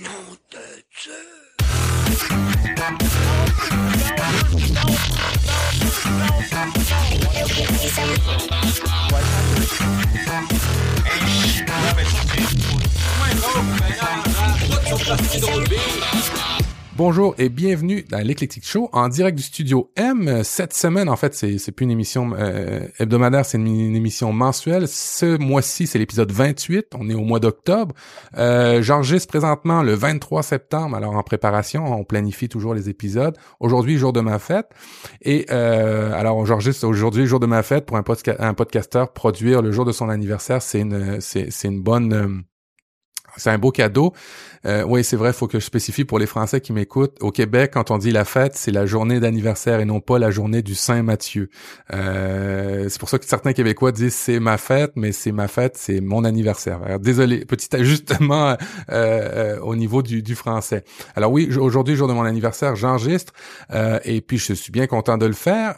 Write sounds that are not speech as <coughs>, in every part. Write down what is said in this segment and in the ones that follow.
Nom de Dieu. Bonjour et bienvenue dans l'Eclectic Show en direct du studio M. Cette semaine, en fait, c'est, plus une émission euh, hebdomadaire, c'est une, émission mensuelle. Ce mois-ci, c'est l'épisode 28. On est au mois d'octobre. Euh, j'enregistre présentement le 23 septembre. Alors, en préparation, on planifie toujours les épisodes. Aujourd'hui, jour de ma fête. Et euh, alors, j'enregistre aujourd'hui, jour de ma fête, pour un, podcasteur, produire le jour de son anniversaire, c'est une, c'est une bonne... Euh, c'est un beau cadeau. Euh, oui, c'est vrai, il faut que je spécifie pour les Français qui m'écoutent. Au Québec, quand on dit la fête, c'est la journée d'anniversaire et non pas la journée du Saint Matthieu. Euh, c'est pour ça que certains Québécois disent c'est ma fête, mais c'est ma fête, c'est mon anniversaire. désolé, petit ajustement euh, euh, au niveau du, français. Alors oui, aujourd'hui, jour de mon anniversaire, j'enregistre et puis je suis bien content de le faire.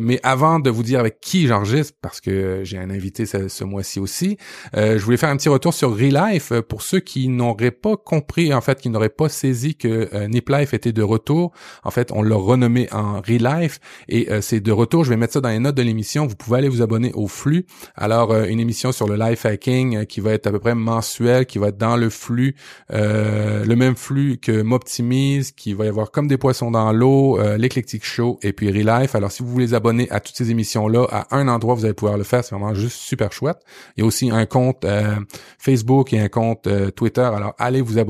mais avant de vous dire avec qui j'enregistre, parce que j'ai un invité ce, ce mois-ci aussi, je voulais faire un petit retour sur Relife pour ceux qui n'auraient pas compris compris en fait qu'ils n'auraient pas saisi que euh, Life était de retour. En fait, on l'a renommé en Relife et euh, c'est de retour. Je vais mettre ça dans les notes de l'émission. Vous pouvez aller vous abonner au flux. Alors euh, une émission sur le life hacking euh, qui va être à peu près mensuelle, qui va être dans le flux, le même flux que Moptimize, qui va y avoir comme des poissons dans l'eau, l'Eclectic Show et puis Relife. Alors si vous voulez abonner à toutes ces émissions là à un endroit, vous allez pouvoir le faire. C'est vraiment juste super chouette. Il y a aussi un compte Facebook et un compte Twitter. Alors allez vous abonner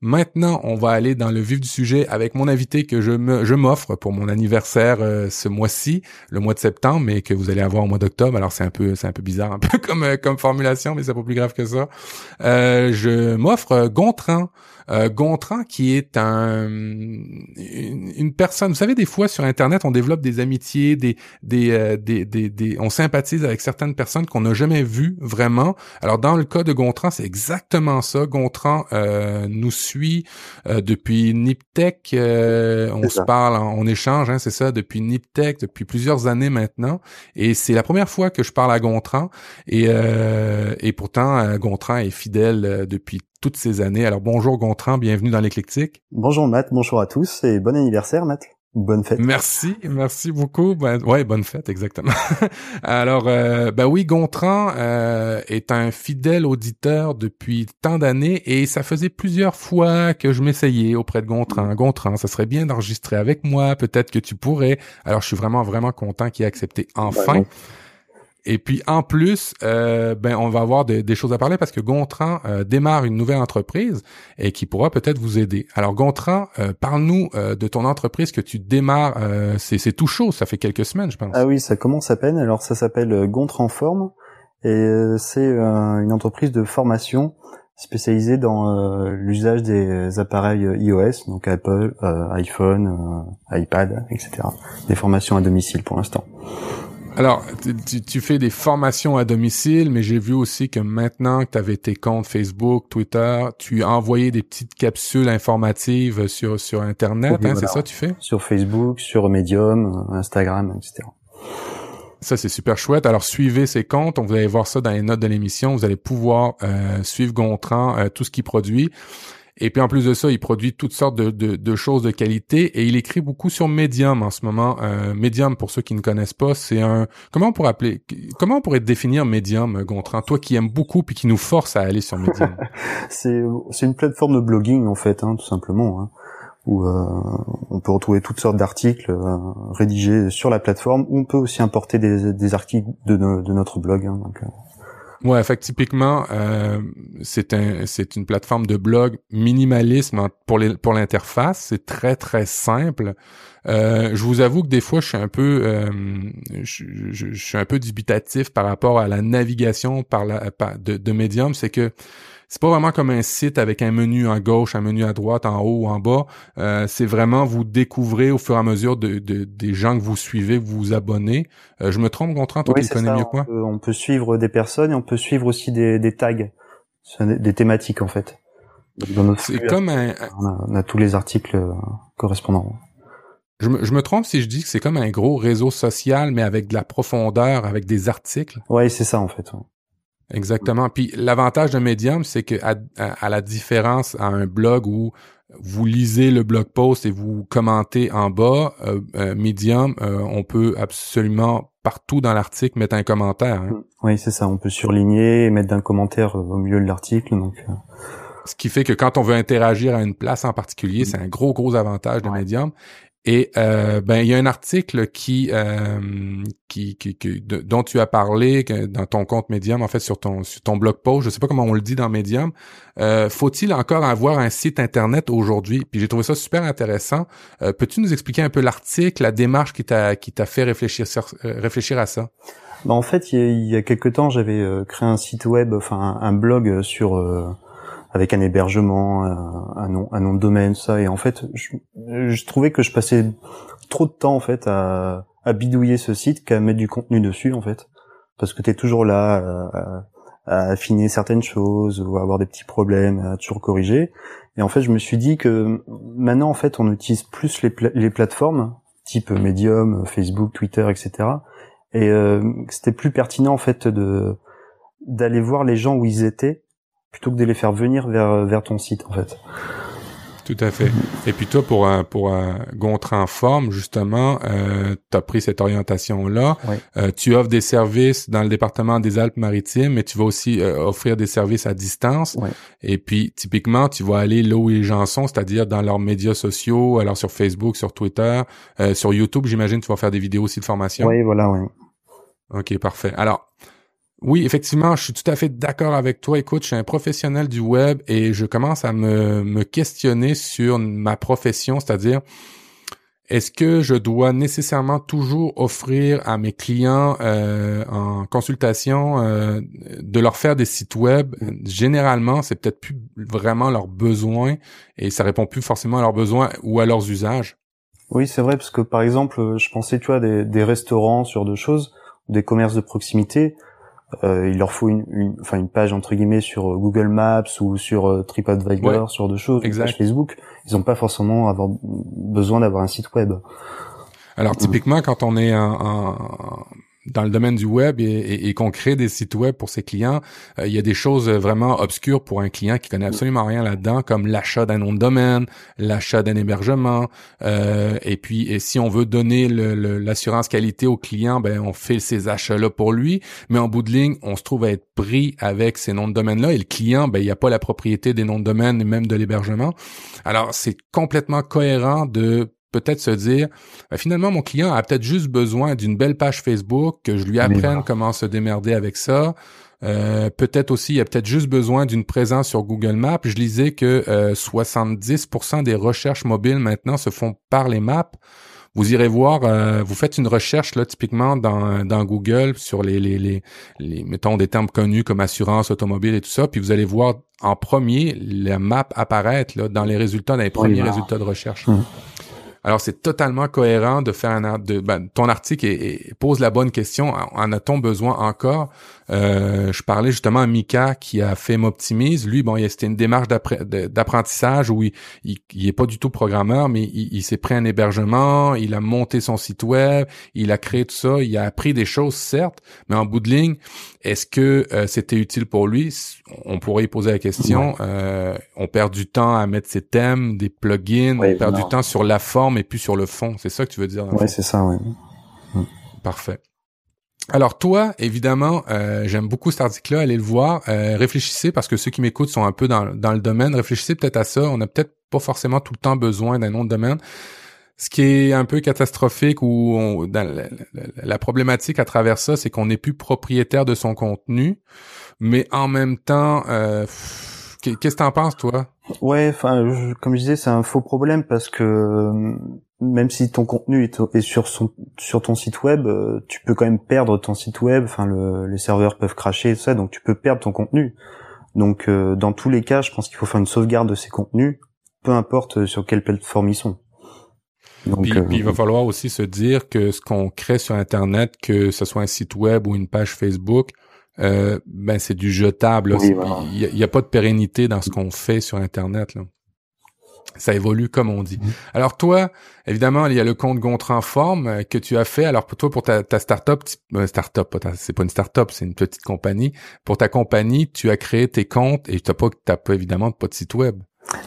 Maintenant, on va aller dans le vif du sujet avec mon invité que je me je m'offre pour mon anniversaire euh, ce mois-ci, le mois de septembre, mais que vous allez avoir au mois d'octobre. Alors c'est un peu c'est un peu bizarre, un peu <laughs> comme euh, comme formulation, mais c'est pas plus grave que ça. Euh, je m'offre Gontran. Euh, Gontran qui est un une, personne. Vous savez, des fois sur Internet, on développe des amitiés, des des, euh, des, des, des, on sympathise avec certaines personnes qu'on n'a jamais vues vraiment. Alors dans le cas de Gontran, c'est exactement ça. Gontran euh, nous suit euh, depuis Niptech. on se parle, on échange, hein, c'est ça, depuis Niptech, depuis plusieurs années maintenant. Et c'est la première fois que je parle à Gontran. Et, et pourtant, Gontran est fidèle depuis toutes ces années. Alors bonjour Gontran, bienvenue dans l'éclectique. Bonjour Matt, bonjour à tous et bon anniversaire Matt. Bonne fête. Merci, merci beaucoup. Ben, ouais, bonne fête, exactement. <laughs> Alors, euh, ben oui, Gontran euh, est un fidèle auditeur depuis tant d'années et ça faisait plusieurs fois que je m'essayais auprès de Gontran. Gontran, ça serait bien d'enregistrer avec moi, peut-être que tu pourrais. Alors, je suis vraiment, vraiment content qu'il ait accepté enfin. Et puis en plus, euh, ben on va avoir des, choses à parler parce que Gontran euh, démarre une nouvelle entreprise et qui pourra peut-être vous aider. Alors Gontran, euh, parle-nous de ton entreprise que tu démarres. c'est tout chaud, ça fait quelques semaines, je pense. Ah oui, ça commence à peine. Alors ça s'appelle Gontran Forme et c'est une entreprise de formation spécialisée dans l'usage des appareils iOS, donc Apple, iPhone, iPad, etc. Des formations à domicile pour l'instant. Alors, tu, fais des formations à domicile, mais j'ai vu aussi que maintenant que tu avais tes comptes Facebook, Twitter, tu as envoyé des petites capsules informatives sur sur Internet, hein, c'est ça tu fais? Sur Facebook, sur Medium, Instagram, etc. Ça, c'est super chouette. Alors, suivez ces comptes. Vous allez voir ça dans les notes de l'émission. Vous allez pouvoir euh, suivre Gontran, euh, tout ce qu'il produit. Et puis en plus de ça, il produit toutes sortes de, de, de choses de qualité et il écrit beaucoup sur Medium en ce moment. Euh, Medium, pour ceux qui ne connaissent pas, c'est un comment on pourrait appeler comment on pourrait définir Medium, Gontran, toi qui aimes beaucoup puis qui nous force à aller sur Medium. <laughs> c'est c'est une plateforme de blogging en fait, hein, tout simplement. Hein où euh, on peut retrouver toutes sortes d'articles euh, rédigés sur la plateforme. On peut aussi importer des, des articles de, de notre blog. Hein, donc, euh, Ouais, fait typiquement, euh, c'est un, c'est une plateforme de blog minimalisme pour les, pour l'interface. C'est très très simple. Euh, je vous avoue que des fois, je suis un peu, euh, je, je, suis un peu dubitatif par rapport à la navigation par la, de, de Medium. C'est que c'est pas vraiment comme un site avec un menu en gauche, un menu à droite, en haut ou en bas. Euh, c'est vraiment vous découvrez au fur et à mesure de, des gens que vous suivez, vous vous abonnez. Euh, je me trompe, Gontran, toi tu connais mieux quoi? On peut suivre des personnes et on peut suivre aussi des, des tags, des thématiques en fait. C'est comme un... On a, tous les articles euh, correspondants. Je me, je me, trompe si je dis que c'est comme un gros réseau social, mais avec de la profondeur, avec des articles? Ouais, c'est ça en fait. Exactement. Puis l'avantage de Medium, c'est que à, à, la différence à un blog où vous lisez le blog post et vous commentez en bas, euh, euh Medium, euh, on peut absolument partout dans l'article mettre un commentaire. Hein. Oui, c'est ça. On peut surligner et mettre un commentaire au milieu de l'article. Donc. Ce qui fait que quand on veut interagir à une place en particulier, mm. c'est un gros gros avantage de Medium. Et euh, ben il y a un article qui, euh, qui, qui, dont tu as parlé dans ton compte Medium, en fait sur ton sur ton blog post. Je sais pas comment on le dit dans Medium. Euh, faut-il encore avoir un site internet aujourd'hui? Puis j'ai trouvé ça super intéressant. Euh, peux-tu nous expliquer un peu l'article, la démarche qui t'a qui t'a fait réfléchir réfléchir à ça? Ben, en fait, il y a, y a quelque temps, j'avais créé un site web, enfin un blog sur avec un hébergement, un, nom, un nom de domaine, ça. Et en fait, je, je, trouvais que je passais trop de temps en fait à, à bidouiller ce site qu'à mettre du contenu dessus en fait, parce que tu es toujours là à, à, affiner certaines choses ou à avoir des petits problèmes à toujours corriger. Et en fait, je me suis dit que maintenant en fait, on utilise plus les, les plateformes type Medium, Facebook, Twitter, etc. Et euh, c'était plus pertinent en fait de d'aller voir les gens où ils étaient plutôt que de les faire venir vers vers ton site en fait. Tout à fait. Et puis toi, pour un pour un Gontran Forme, justement, euh, tu as pris cette orientation-là. Euh, tu offres des services dans le département des Alpes-Maritimes, mais tu vas aussi euh, offrir des services à distance. Et puis, typiquement, tu vas aller là où les gens sont, c'est-à-dire dans leurs médias sociaux, alors sur Facebook, sur Twitter, euh, sur YouTube, j'imagine, tu vas faire des vidéos aussi de formation. Oui, voilà, oui. OK, parfait. Alors, oui, effectivement, je suis tout à fait d'accord avec toi. Écoute, je suis un professionnel du web et je commence à me, me questionner sur ma profession, c'est-à-dire est-ce que je dois nécessairement toujours offrir à mes clients euh, en consultation euh, de leur faire des sites web? Généralement, c'est peut-être plus vraiment leurs besoins et ça répond plus forcément à leurs besoins ou à leurs usages. Oui, c'est vrai parce que par exemple, je pensais tu vois des, des restaurants sur deux choses, des commerces de proximité il leur faut une, une, enfin une page entre guillemets sur euh, Google Maps ou sur euh, TripAdvisor, sur deux choses, exact. Facebook. Ils n'ont pas forcément avoir besoin d'avoir un site web. Alors typiquement, quand on est en, dans le domaine du web et, et, qu'on crée des sites web pour ses clients, euh, il y a des choses vraiment obscures pour un client qui connaît absolument rien là-dedans, comme l'achat d'un nom de domaine, l'achat d'un hébergement, euh, et puis et si on veut donner l'assurance qualité au client, ben on fait ces achats-là pour lui, mais en bout de ligne, on se trouve à être pris avec ces noms de domaine-là et le client, ben il n'y a pas la propriété des noms de domaine et même de l'hébergement. Alors c'est complètement cohérent de peut-être se dire, ben, finalement, mon client a peut-être juste besoin d'une belle page Facebook, que je lui apprenne comment se démerder avec ça. Euh, peut-être aussi, il a peut-être juste besoin d'une présence sur Google Maps. Je lisais que 70% euh, des recherches mobiles maintenant se font par les maps. Vous irez voir, euh, vous faites une recherche là typiquement dans, dans Google sur les, les, les, les, mettons des termes connus comme assurance automobile et tout ça, puis vous allez voir en premier la map apparaître là, dans les résultats, dans les premiers résultats de recherche. Hum. Alors, c'est totalement cohérent de faire un de ben, ton article et, pose la bonne question. En a-t-on besoin encore? Euh, Je parlais justement à Mika qui a fait M'optimise. Lui, bon, c'était une démarche d'apprentissage où il, il, est pas du tout programmeur, mais il, s'est pris un hébergement, il a monté son site web, il a créé tout ça, il a appris des choses certes, mais en bout de ligne, est-ce que euh, c'était utile pour lui? On pourrait y poser la question. Euh, on perd du temps à mettre ses thèmes, des plugins, on perd du temps sur la forme et plus sur le fond. C'est ça que tu veux dire Oui, c'est ça, oui. Parfait. Alors toi, évidemment, euh, j'aime beaucoup cet article-là, allez le voir. Euh, réfléchissez, parce que ceux qui m'écoutent sont un peu dans, dans le domaine, réfléchissez peut-être à ça. On n'a peut-être pas forcément tout le temps besoin d'un nom de domaine. Ce qui est un peu catastrophique ou la, problématique à travers ça, c'est qu'on n'est plus propriétaire de son contenu, mais en même temps, euh, qu'est-ce que t'en penses toi? Ouais, enfin, comme je disais, c'est un faux problème parce que même si ton contenu est, sur son sur ton site web, euh, tu peux quand même perdre ton site web. Enfin, le, les serveurs peuvent cracher et tout ça, donc tu peux perdre ton contenu. Donc, dans tous les cas, je pense qu'il faut faire une sauvegarde de ces contenus, peu importe sur quelle plateforme ils sont. Donc, puis, il va falloir aussi se dire que ce qu'on crée sur Internet, que ce soit un site web ou une page Facebook, euh, ben c'est du jetable. Il n'y a, pas de pérennité dans ce qu'on fait sur Internet. Là. Ça évolue comme on dit. Alors toi, évidemment, il y a le compte Gontran Forme euh, que tu as fait. Alors pour toi, pour ta, ta startup, euh, startup, c'est pas une startup, c'est une petite compagnie. Pour ta compagnie, tu as créé tes comptes et t'as pas, t'as pas évidemment pas de site web.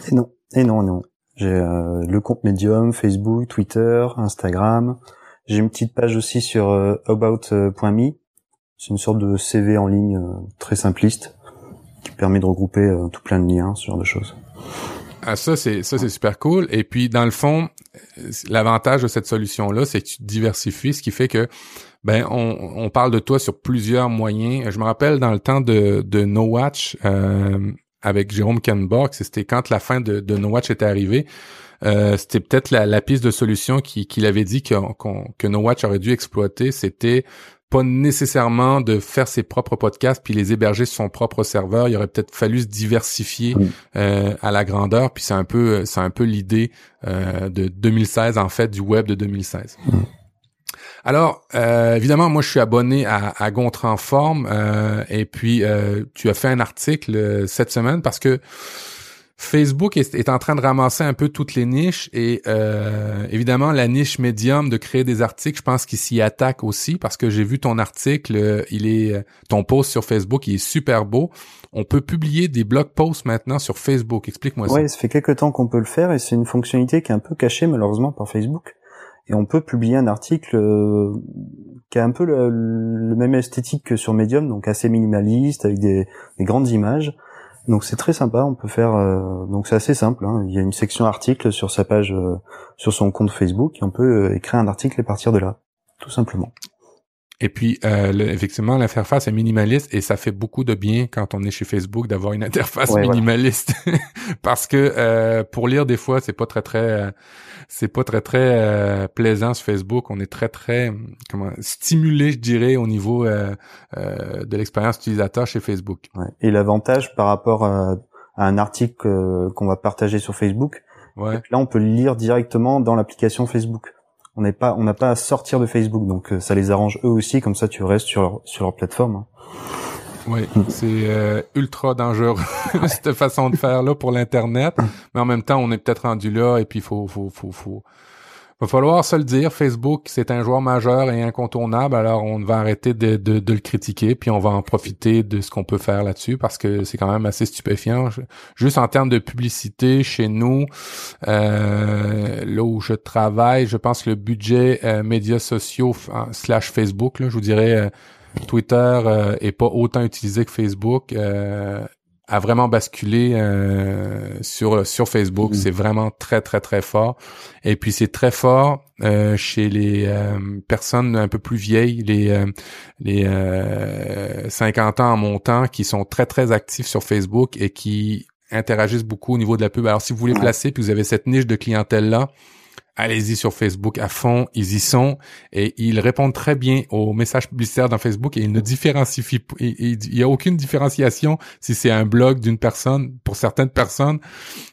Et non, et non, non. J'ai euh, le compte Medium, Facebook, Twitter, Instagram. J'ai une petite page aussi sur euh, about.me. C'est une sorte de CV en ligne très simpliste qui permet de regrouper tout plein de liens, ce genre de choses. Ah, ça, c'est ça, c'est super cool. Et puis, dans le fond, l'avantage de cette solution-là, c'est que tu diversifies, ce qui fait que ben on, on, parle de toi sur plusieurs moyens. Je me rappelle dans le temps de, de No Watch euh, avec Jérôme Kenborg, c'était quand la fin de, de No Watch était arrivée. Euh, c'était peut-être la, la, piste de solution qu'il avait dit que, que No Watch aurait dû exploiter, c'était pas nécessairement de faire ses propres podcasts puis les héberger sur son propre serveur. Il aurait peut-être fallu se diversifier euh, à la grandeur. Puis c'est un peu, c'est un peu l'idée euh, de 2016 en fait du web de 2016. Alors, euh, évidemment, moi, je suis abonné à, à Gontran Forme, et puis tu as fait un article cette semaine parce que Facebook est, en train de ramasser un peu toutes les niches et euh, évidemment la niche médium de créer des articles, je pense qu'il s'y attaque aussi parce que j'ai vu ton article, euh, il est euh, ton post sur Facebook, il est super beau. On peut publier des blog posts maintenant sur Facebook. Explique-moi ça. Oui, ça fait quelques temps qu'on peut le faire et c'est une fonctionnalité qui est un peu cachée malheureusement par Facebook. Et on peut publier un article qui a un peu le, même esthétique que sur Medium, donc assez minimaliste avec des grandes images donc c'est très sympa, on peut faire euh, donc c'est assez simple. Hein. Il y a une section article sur sa page, euh, sur son compte Facebook, et on peut euh, écrire un article et partir de là, tout simplement. Et puis, effectivement, l'interface est minimaliste et ça fait beaucoup de bien quand on est chez Facebook d'avoir une interface minimaliste, <laughs> parce que pour lire des fois, c'est pas très très c'est pas très très euh, plaisant sur Facebook. On est très très comment stimulé, je dirais, au niveau euh, euh, de l'expérience utilisateur chez Facebook. Ouais. Et l'avantage par rapport à, un article qu'on va partager sur Facebook, ouais. là on peut le lire directement dans l'application Facebook. On n'est pas, on n'a pas à sortir de Facebook, donc ça les arrange eux aussi. Comme ça, tu restes sur leur, sur leur plateforme. Hein. Oui, c'est euh, ultra dangereux <laughs> cette façon de faire là pour l'internet, mais en même temps, on est peut-être rendu là et puis faut, faut, faut, faut, va falloir se le dire. Facebook, c'est un joueur majeur et incontournable, alors on va arrêter de, de, de le critiquer puis on va en profiter de ce qu'on peut faire là-dessus parce que c'est quand même assez stupéfiant. Juste en termes de publicité chez nous, euh, là où je travaille, je pense que le budget euh, médias sociaux slash Facebook, là, je vous dirais euh, Twitter euh, est pas autant utilisé que Facebook. Euh, a vraiment basculé euh, sur sur Facebook. Mm. C'est vraiment très très très fort. Et puis c'est très fort euh, chez les personnes un peu plus vieilles, les les 50 ans en montant, qui sont très très actifs sur Facebook et qui interagissent beaucoup au niveau de la pub. Alors si vous voulez placer, puis vous avez cette niche de clientèle là allez-y sur Facebook à fond, ils y sont et ils répondent très bien aux messages publicitaires dans Facebook et ils ne différencient il y a aucune différenciation si c'est un blog d'une personne pour certaines personnes.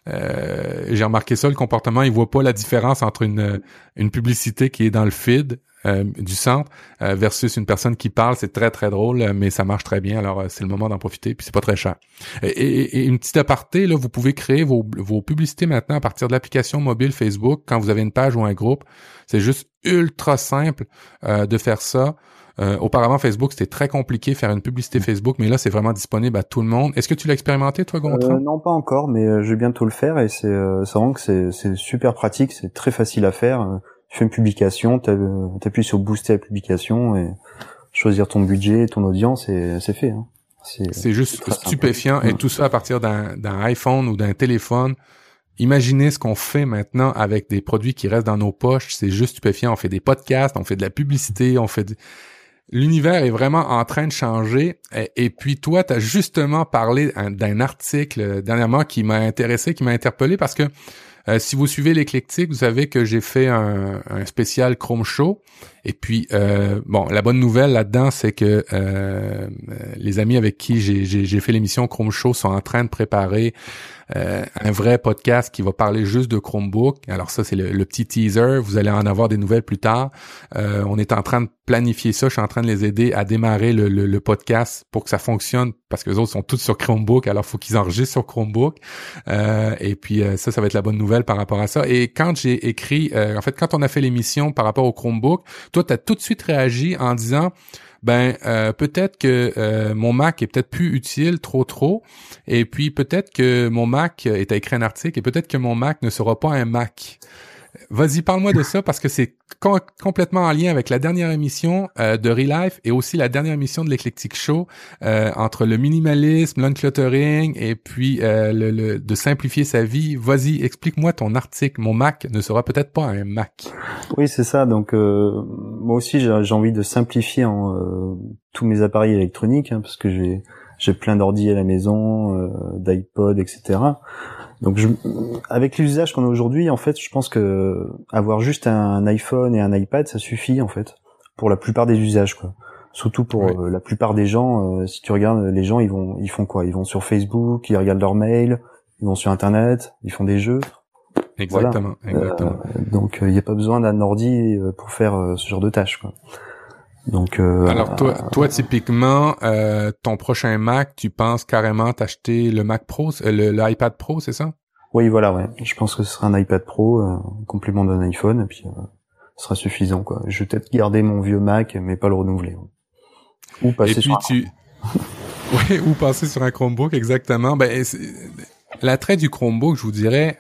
Euh, j'ai remarqué ça le comportement, ils voient pas la différence entre une une publicité qui est dans le feed euh, du centre euh, versus une personne qui parle, c'est très très drôle, euh, mais ça marche très bien. Alors c'est le moment d'en profiter, puis c'est pas très cher. Et, une petite aparté, là, vous pouvez créer vos, vos publicités maintenant à partir de l'application mobile Facebook quand vous avez une page ou un groupe. C'est juste ultra simple de faire ça. auparavant, Facebook, c'était très compliqué faire une publicité Facebook, mais là, c'est vraiment disponible à tout le monde. Est-ce que tu l'as expérimenté, toi, Gontran? non, pas encore, mais je vais bientôt le faire et c'est vraiment que c'est super pratique, c'est très facile à faire tu fais une publication, t'appuies sur booster la publication et choisir ton budget, ton audience et c'est fait. Hein. C'est juste stupéfiant et tout ça à partir d'un iPhone ou d'un téléphone. Imaginez ce qu'on fait maintenant avec des produits qui restent dans nos poches. C'est juste stupéfiant. On fait des podcasts, on fait de la publicité, on fait L'univers est vraiment en train de changer. Et, puis toi, tu as justement parlé d'un article dernièrement qui m'a intéressé, qui m'a interpellé parce que Euh, si vous suivez l'éclectique, vous savez que j'ai fait un, un, spécial Chrome Show. Et puis, euh, bon, la bonne nouvelle là-dedans, c'est que euh, les amis avec qui j'ai fait l'émission Chrome Show sont en train de préparer euh, un vrai podcast qui va parler juste de Chromebook. Alors ça, c'est le, petit teaser. Vous allez en avoir des nouvelles plus tard. Euh, on est en train de planifier ça. Je suis en train de les aider à démarrer le, podcast pour que ça fonctionne parce que les autres sont tous sur Chromebook. Alors, faut qu'ils enregistrent sur Chromebook. Euh, et puis ça, ça va être la bonne nouvelle par rapport à ça. Et quand j'ai écrit, en fait, quand on a fait l'émission par rapport au Chromebook, toi, tu as tout de suite réagi en disant ben euh, peut-être que euh, mon Mac est peut-être plus utile trop trop et puis peut-être que mon Mac est à écrire un article et peut-être que mon Mac ne sera pas un Mac. Vas-y, parle-moi de ça parce que c'est complètement en lien avec la dernière émission euh, de Relife et aussi la dernière émission de l'Eclectic Show euh, entre le minimalisme, l'uncluttering et puis euh, le, de simplifier sa vie. Vas-y, explique-moi ton article. Mon Mac ne sera peut-être pas un Mac. Oui, c'est ça. Donc moi aussi, j'ai envie de simplifier en, tous mes appareils électroniques hein, parce que j'ai j'ai plein d'ordi à la maison, d'iPod, etc. Donc, je, avec l'usage qu'on a aujourd'hui, en fait, je pense que avoir juste un iPhone et un iPad, ça suffit en fait pour la plupart des usages, quoi. Surtout pour euh, la plupart des gens. Euh, si tu regardes, les gens, ils vont, ils font quoi? Ils vont sur Facebook, ils regardent leur mail, ils vont sur Internet, ils font des jeux. Exactement. exactement. Euh, donc, il n'y a pas besoin d'un ordi pour faire ce genre de tâches, quoi. Donc euh, alors toi, toi typiquement, euh, ton prochain Mac, tu penses carrément t'acheter le Mac Pro, euh, le l'iPad Pro, c'est ça? Oui, voilà, ouais. Je pense que ce sera un iPad Pro, euh, complément d'un iPhone, et puis euh, ce sera suffisant, quoi. Je vais peut-être garder mon vieux Mac, mais pas le renouveler. Ou passer et puis sur tu, <laughs> oui, ou passer sur un Chromebook, exactement. Ben l'attrait du Chromebook, je vous dirais.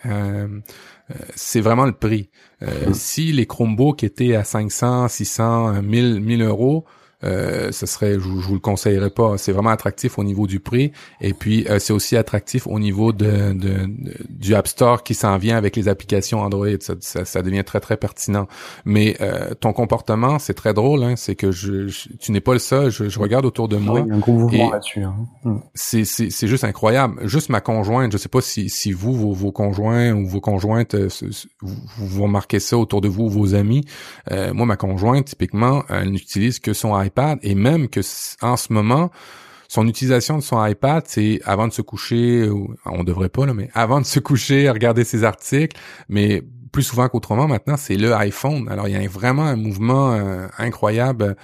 C'est vraiment le prix. Euh, si les Chromebooks étaient à 500, 600, 1000, 1000 euros, euh, ce serait, je, vous le conseillerais pas. C'est vraiment attractif au niveau du prix, et puis euh, c'est aussi attractif au niveau de, de, du App Store qui s'en vient avec les applications Android. Ça, ça, devient très très pertinent. Mais euh, ton comportement, c'est très drôle. Hein, c'est que je, tu n'es pas le seul. Je, je regarde autour de moi. il y a un gros mouvement là-dessus. Hein. Mm. C'est c'est juste incroyable. Juste ma conjointe. Je sais pas si si vous vos, vos conjoints ou vos conjointes vous, vous remarquez ça autour de vous, vos amis. moi, ma conjointe typiquement, elle n'utilise que son iPad et même que en ce moment, son utilisation de son iPad, c'est avant de se coucher, on devrait pas là, mais avant de se coucher, regarder ses articles, mais plus souvent qu'autrement maintenant, c'est le iPhone. Alors il y a vraiment un mouvement euh, incroyable.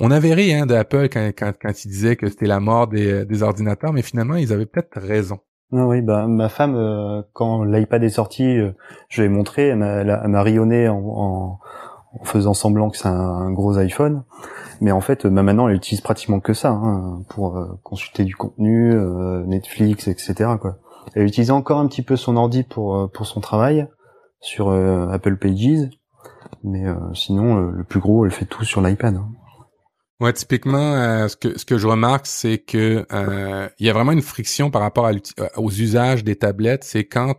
On avait ri hein, d'Apple quand, quand, quand ils disaient que c'était la mort des, des, ordinateurs, mais finalement ils avaient peut-être raison. Ah oui, bah ma femme, euh, quand l'iPad est sorti, euh, je l'ai montré, elle m'a rayonné en, en, en faisant semblant que c'est un, gros iPhone. Mais en fait, bah, maintenant, elle utilise pratiquement que ça hein, pour euh, consulter du contenu, euh, Netflix, etc. Elle utilise encore un petit peu son ordi pour euh, pour son travail sur Apple Pages, mais sinon, le plus gros, elle fait tout sur l'iPad. Hein. Ouais, typiquement, ce que ce que je remarque, c'est que il y a vraiment une friction par rapport aux usages des tablettes. C'est quand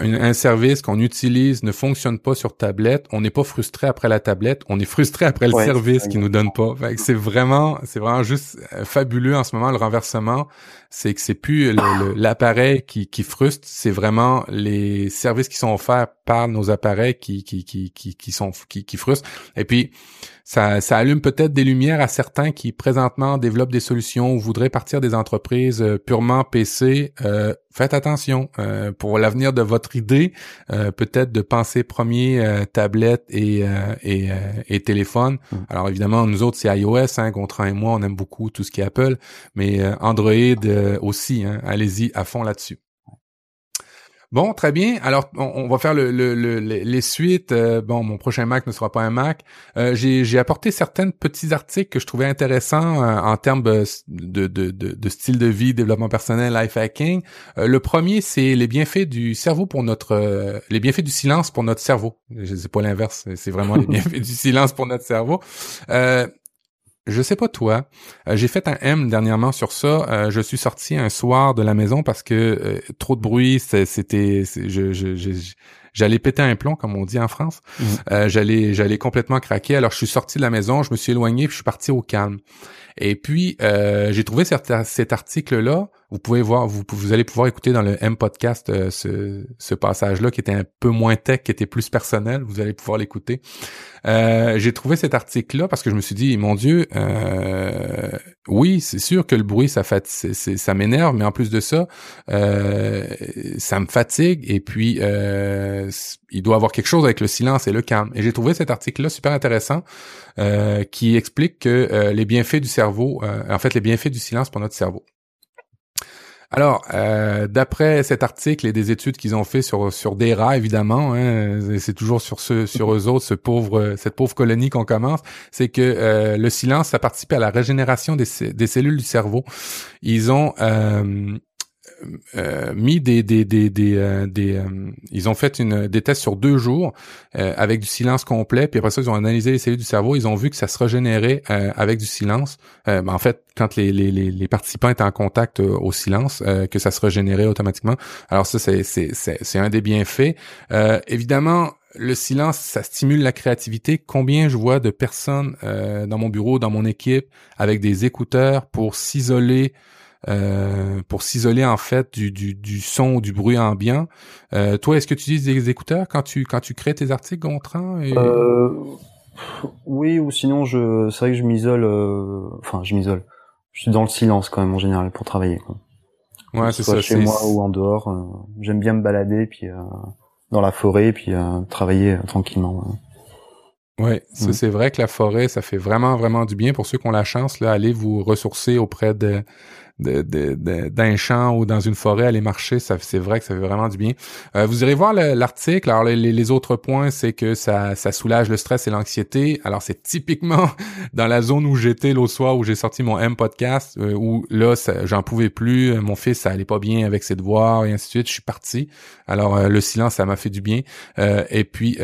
un, service qu'on utilise ne fonctionne pas sur tablette, on n'est pas frustré après la tablette, on est frustré après le service qui nous donne pas. c'est vraiment, c'est vraiment juste euh, fabuleux en ce moment le renversement. C'est que c'est plus l'appareil qui, qui frustre, c'est vraiment les services qui sont offerts par nos appareils qui qui qui qui, qui sont qui, qui frustrent. Et puis ça, ça allume peut-être des lumières à certains qui présentement développent des solutions ou voudraient partir des entreprises euh, purement PC. Euh, faites attention euh, pour l'avenir de votre idée, peut-être de penser premier tablette et, et, et, téléphone. Mm. Alors évidemment, nous autres, c'est iOS, hein, Gontran et moi, on aime beaucoup tout ce qui est Apple, mais Android aussi, hein, allez-y à fond là-dessus. Bon, très bien. Alors, on, va faire le, les suites. Euh, bon, mon prochain Mac ne sera pas un Mac. Euh, j'ai apporté certains petits articles que je trouvais intéressants euh, en termes de, de, de, style de vie, développement personnel, life hacking. le premier, c'est les bienfaits du cerveau pour notre... les bienfaits du silence pour notre cerveau. Je sais pas l'inverse, c'est vraiment les <laughs> bienfaits du silence pour notre cerveau je sais pas toi, euh, j'ai fait un M dernièrement sur ça. Euh, je suis sorti un soir de la maison parce que euh, trop de bruit, c'était, j'allais péter un plomb comme on dit en France. Mmh. j'allais, j'allais complètement craquer. Alors je suis sorti de la maison, je me suis éloigné, puis je suis parti au calme. Et puis j'ai trouvé cet, cet article là vous pouvez voir, vous, vous allez pouvoir écouter dans le M podcast euh, ce, ce passage-là qui était un peu moins tech, qui était plus personnel. Vous allez pouvoir l'écouter. Euh, j'ai trouvé cet article-là parce que je me suis dit, mon Dieu, euh, oui, c'est sûr que le bruit, ça, fait, ça m'énerve, mais en plus de ça, euh, ça me fatigue. Et puis, euh, il doit avoir quelque chose avec le silence et le calme. Et j'ai trouvé cet article-là super intéressant qui explique que les bienfaits du cerveau, en fait, les bienfaits du silence pour notre cerveau. Alors, euh, d'après cet article et des études qu'ils ont fait sur sur des rats, évidemment, hein, c'est toujours sur ce sur eux autres, ce pauvre cette pauvre colonie qu'on commence, c'est que euh, le silence, ça participe à la régénération des, des cellules du cerveau. Ils ont euh, euh, mis des des des des, euh, euh, ils ont fait une des tests sur deux jours avec du silence complet puis après ça ils ont analysé les cellules du cerveau ils ont vu que ça se régénérait avec du silence. Ben, en fait quand les, les, les, participants étaient en contact au silence que ça se régénérait automatiquement. Alors ça c'est c'est c'est un des bienfaits. Évidemment le silence, ça stimule la créativité. Combien je vois de personnes dans mon bureau, dans mon équipe, avec des écouteurs pour s'isoler euh, pour s'isoler en fait du, du, du, son ou du bruit ambiant. Euh, toi, est-ce que tu utilises des écouteurs quand tu quand tu crées tes articles, Gontran euh, Oui, ou sinon je c'est vrai que je m'isole. Enfin, je m'isole. Je suis dans le silence quand même en général pour travailler. Quoi. Ouais, c'est ça. Chez moi ou en dehors, j'aime bien me balader puis dans la forêt puis travailler tranquillement. Ouais, mm. c'est vrai que la forêt, ça fait vraiment vraiment du bien pour ceux qui ont la chance là, allez vous ressourcer auprès de d'un champ ou dans une forêt, aller marcher, ça c'est vrai que ça fait vraiment du bien. Euh, vous irez voir l'article. Alors les, autres points, c'est que ça, ça soulage le stress et l'anxiété. Alors c'est typiquement <laughs> dans la zone où j'étais l'autre soir où j'ai sorti mon M podcast, euh, où là j'en pouvais plus. Mon fils ça allait pas bien avec ses devoirs et ainsi de suite. Je suis parti. Alors euh, le silence ça m'a fait du bien. et puis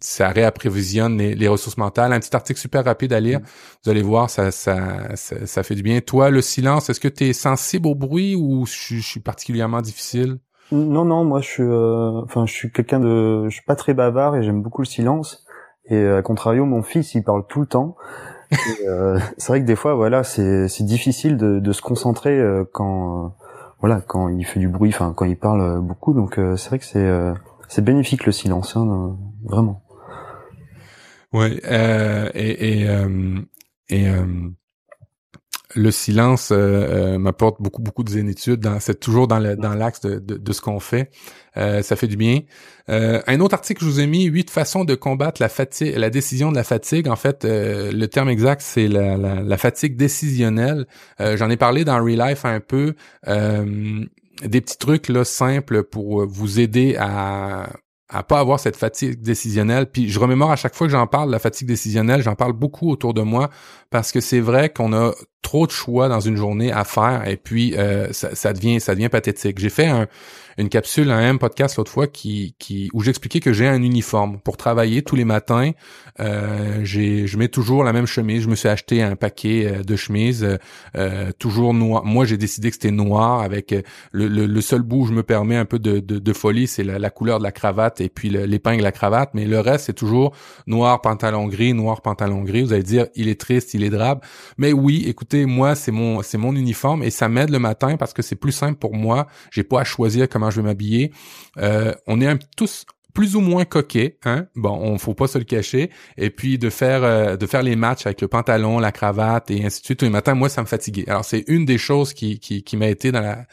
ça réapprévisionne les, les, ressources mentales. Un petit article super rapide à lire. Vous allez voir, ça, ça, ça, ça fait du bien. Toi, le silence est-ce que tu es sensible au bruit ou je, suis particulièrement difficile? Non, non, moi je suis, euh, enfin, je suis quelqu'un de, je suis pas très bavard et j'aime beaucoup le silence. Et à contrario, mon fils, il parle tout le temps. Euh, <laughs> c'est vrai que des fois, voilà, c'est difficile de, se concentrer euh, quand, voilà, quand il fait du bruit, enfin, quand il parle beaucoup. Donc c'est vrai que c'est c'est bénéfique le silence, hein, vraiment. Ouais, et, et le silence euh, euh, m'apporte beaucoup beaucoup de zénitude c'est toujours dans l'axe de, ce qu'on fait. Euh, ça fait du bien. Un autre article que je vous ai mis huit façons de combattre la fatigue la décision de la fatigue. En fait le terme exact c'est la, fatigue décisionnelle. J'en ai parlé dans Real Life un peu. Des petits trucs là simples pour vous aider à à pas avoir cette fatigue décisionnelle. Puis je remémore à chaque fois que j'en parle, la fatigue décisionnelle, j'en parle beaucoup autour de moi parce que c'est vrai qu'on a trop de choix dans une journée à faire et puis euh, ça, ça, devient ça devient pathétique. J'ai fait un, une capsule, un M podcast l'autre fois qui, qui où j'expliquais que j'ai un uniforme pour travailler tous les matins. Euh, j'ai, je mets toujours la même chemise. Je me suis acheté un paquet euh, de chemises euh, toujours noir. Moi, j'ai décidé que c'était noir avec le, le, seul bout où je me permets un peu de, de, de folie, c'est la, la, couleur de la cravate et puis l'épingle de la cravate. Mais le reste, c'est toujours noir pantalon gris, noir pantalon gris. Vous allez dire, il est triste, il est drabe. Mais oui, écoutez, moi, c'est mon c'est mon uniforme et ça m'aide le matin parce que c'est plus simple pour moi. J'ai pas à choisir comment je vais m'habiller. Euh, on est tous plus ou moins coquet, hein. Bon, on faut pas se le cacher. Et puis de faire euh, de faire les matchs avec le pantalon, la cravate et ainsi de suite tous les matins, moi ça me fatiguait. Alors c'est une des choses qui m'a été dans la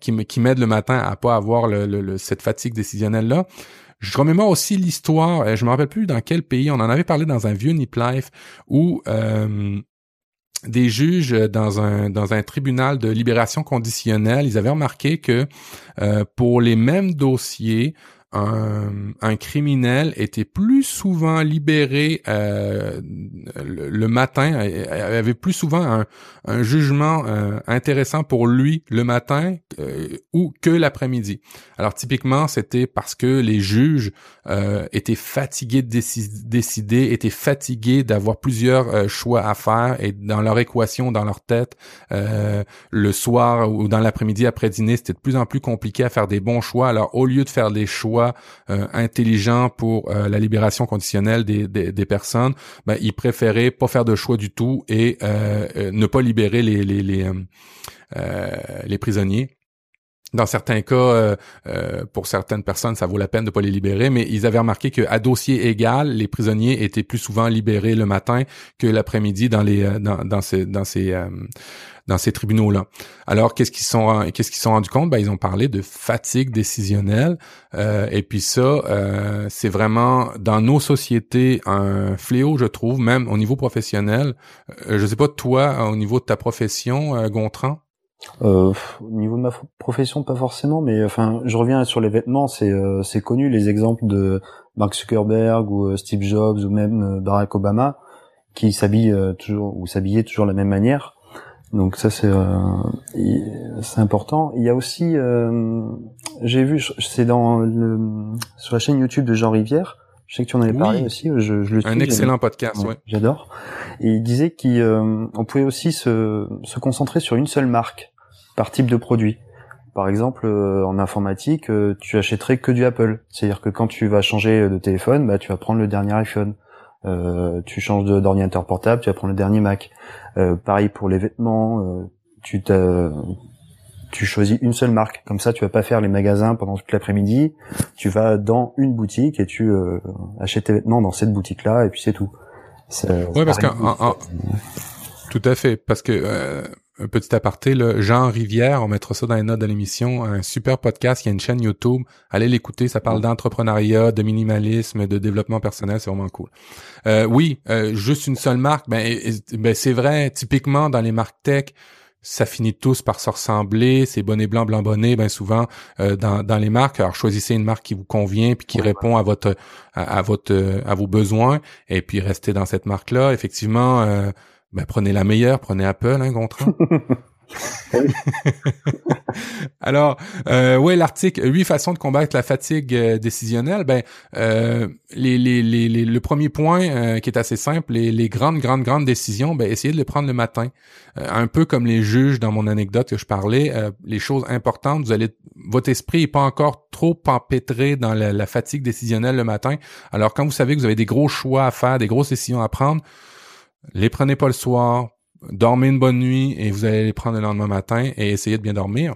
qui m'aide le matin à pas avoir cette fatigue décisionnelle là. Je remémore aussi l'histoire, euh, je me rappelle plus dans quel pays, on en avait parlé dans un vieux Nip Life où des juges dans un dans un tribunal de libération conditionnelle, ils avaient remarqué que euh, pour les mêmes dossiers, un, criminel était plus souvent libéré euh, le, matin, avait plus souvent un, un jugement euh, intéressant pour lui le matin euh, ou que l'après-midi. Alors typiquement, c'était parce que les juges étaient fatigués de décider, étaient fatigués d'avoir plusieurs choix à faire et dans leur équation, dans leur tête, le soir ou dans l'après-midi après dîner, c'était de plus en plus compliqué à faire des bons choix. Alors au lieu de faire des choix euh, intelligent pour euh, la libération conditionnelle des, personnes, ben, ils préféraient pas faire de choix du tout et ne pas libérer les prisonniers dans certains cas, euh, euh, pour certaines personnes, ça vaut la peine de pas les libérer, mais ils avaient remarqué qu'à dossier égal, les prisonniers étaient plus souvent libérés le matin que l'après-midi dans les euh, dans, dans ces dans ces dans ces tribunaux-là. Alors, qu'est-ce qu'ils sont qu'est-ce qu'ils sont rendus compte? Ben, ils ont parlé de fatigue décisionnelle. et puis ça, c'est vraiment dans nos sociétés un fléau, je trouve, même au niveau professionnel. je sais pas toi, au niveau de ta profession, Gontran? Euh, au niveau de ma profession, pas forcément, mais enfin, je reviens sur les vêtements. C'est euh, c'est connu les exemples de Mark Zuckerberg ou euh, Steve Jobs ou même euh, Barack Obama qui s'habillent toujours ou s'habillaient toujours de la même manière. Donc ça c'est c'est important. Il y a aussi, j'ai vu, c'est dans le sur la chaîne YouTube de Jean Rivière. Je sais que tu en avais parlé aussi. Je, je le Un excellent podcast, ouais. J'adore. Et il disait qu'on pouvait aussi se, se concentrer sur une seule marque par type de produit. Par exemple, euh, en informatique, euh, tu achèterais que du Apple. C'est-à-dire que quand tu vas changer de téléphone, bah, tu vas prendre le dernier iPhone. Euh, tu changes d'ordinateur portable, tu vas prendre le dernier Mac. pareil pour les vêtements, tu tu choisis une seule marque. Comme ça, tu vas pas faire les magasins pendant toute l'après-midi. Tu vas dans une boutique et tu achètes tes vêtements dans cette boutique-là et puis c'est tout. Oui, parce que tout à fait, parce que un petit aparté, là, Jean Rivière, on mettra ça dans les notes de l'émission, un super podcast, il y a une chaîne YouTube, allez l'écouter, ça parle d'entrepreneuriat, de minimalisme, de développement personnel, c'est vraiment cool. Euh, oui, euh, juste une seule marque, ben, ben c'est vrai, typiquement dans les marques tech, ça finit tous par se ressembler, c'est bonnet blanc, blanc bonnet, ben souvent euh, dans, dans les marques. Alors choisissez une marque qui vous convient puis qui répond à votre à, votre à vos besoins et puis restez dans cette marque là. Effectivement, ben, prenez la meilleure, prenez Apple, hein, Gontran. <laughs> Alors, euh, ouais, l'article huit façons de combattre la fatigue euh, décisionnelle. Ben, euh, les, les, les, le premier point euh, qui est assez simple, les, les, grandes, grandes, grandes décisions, ben, essayez de les prendre le matin. Euh, un peu comme les juges dans mon anecdote que je parlais, les choses importantes, vous allez, votre esprit est pas encore trop empêtré dans la, la fatigue décisionnelle le matin. Alors, quand vous savez que vous avez des gros choix à faire, des grosses décisions à prendre, les prenez pas le soir, dormez une bonne nuit et vous allez les prendre le lendemain matin et essayez de bien dormir.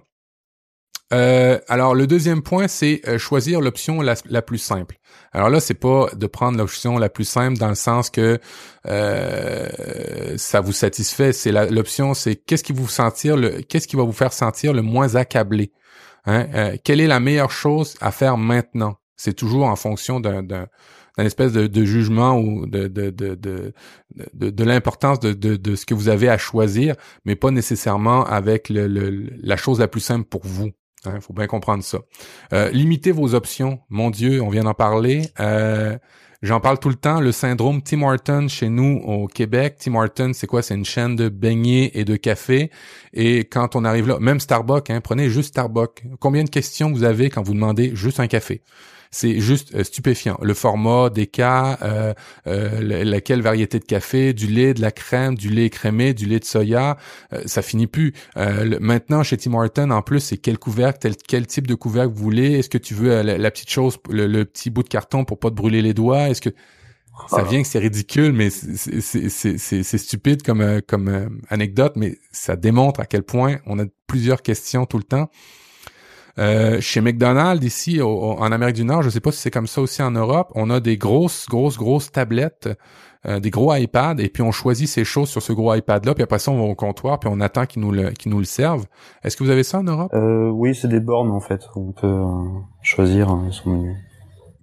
Euh, alors le deuxième point, c'est euh, choisir l'option la, plus simple. Alors là, c'est pas de prendre l'option la plus simple dans le sens que euh, ça vous satisfait. C'est l'option, c'est qu'est-ce qui vous sentir le, qu'est-ce qui va vous faire sentir le moins accablé. Hein? quelle est la meilleure chose à faire maintenant? C'est toujours en fonction d'un une espèce de, jugement ou de, de, de, de, de, l'importance de, de, de, ce que vous avez à choisir, mais pas nécessairement avec le, la chose la plus simple pour vous. Il hein, faut bien comprendre ça. Euh, limitez vos options. Mon Dieu, on vient d'en parler. Euh, J'en parle tout le temps, le syndrome Tim Horton chez nous au Québec. Tim Horton, c'est quoi? C'est une chaîne de beignets et de café. Et quand on arrive là, même Starbucks, hein, prenez juste Starbucks. Combien de questions vous avez quand vous demandez juste un café? C'est juste euh, stupéfiant. Le format, des cas, euh, euh, laquelle variété de café, du lait, de la crème, du lait crémé, du lait de soya, euh, ça finit plus. maintenant, chez Tim Hortons, en plus, c'est quel couvercle, quel type de couvercle vous voulez? Est-ce que tu veux la, petite chose, le, petit bout de carton pour pas te brûler les doigts? Est-ce que ça vient que c'est ridicule, mais c'est stupide comme, comme anecdote, mais ça démontre à quel point on a plusieurs questions tout le temps. Euh, chez McDonald's ici en Amérique du Nord, je sais pas si c'est comme ça aussi en Europe, on a des grosses, grosses, grosses tablettes, euh, des gros iPads, et puis on choisit ces choses sur ce gros iPad-là, puis après ça on va au comptoir, puis on attend qu'ils nous le, qu'ils nous le servent. Est-ce que vous avez ça en Europe? Euh, Oui, c'est des bornes en fait. On peut euh, choisir son menu.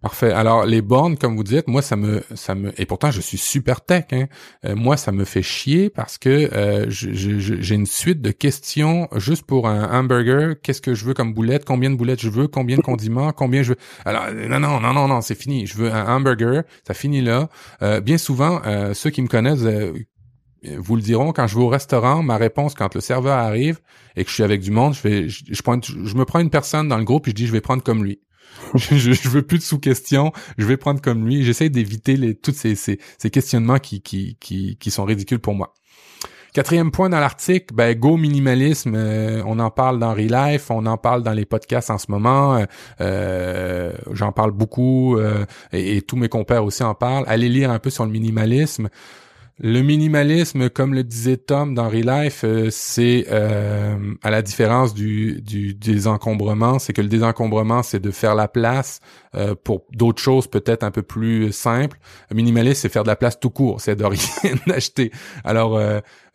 Parfait. Alors les bornes, comme vous dites, moi ça me ça me et pourtant je suis super tech. Hein. Euh, moi ça me fait chier parce que euh, j'ai une suite de questions juste pour un hamburger. Qu'est-ce que je veux comme boulette? Combien de boulettes je veux? Combien de condiments? Combien je veux? Alors non non non non non c'est fini. Je veux un hamburger. Ça finit là. Euh, bien souvent ceux qui me connaissent vous le diront, quand je vais au restaurant, ma réponse quand le serveur arrive et que je suis avec du monde, je vais, je, je, je me prends une personne dans le groupe et je dis je vais prendre comme lui. <laughs> je, veux plus de sous-questions. Je vais prendre comme lui. J'essaie d'éviter les toutes ces, ces, ces questionnements qui, qui, qui, sont ridicules pour moi. Quatrième point dans l'article, ben go minimalisme. on en parle dans Relife, on en parle dans les podcasts en ce moment. J'en parle beaucoup et, tous mes compères aussi en parlent. Allez lire un peu sur le minimalisme. Le minimalisme, comme le disait Tom dans Relife, euh, c'est euh, à la différence du, du désencombrement, c'est que le désencombrement, c'est de faire la place euh, pour d'autres choses peut-être un peu plus simples. Le minimalisme, c'est faire de la place tout court, c'est de rien <laughs> acheter. Alors,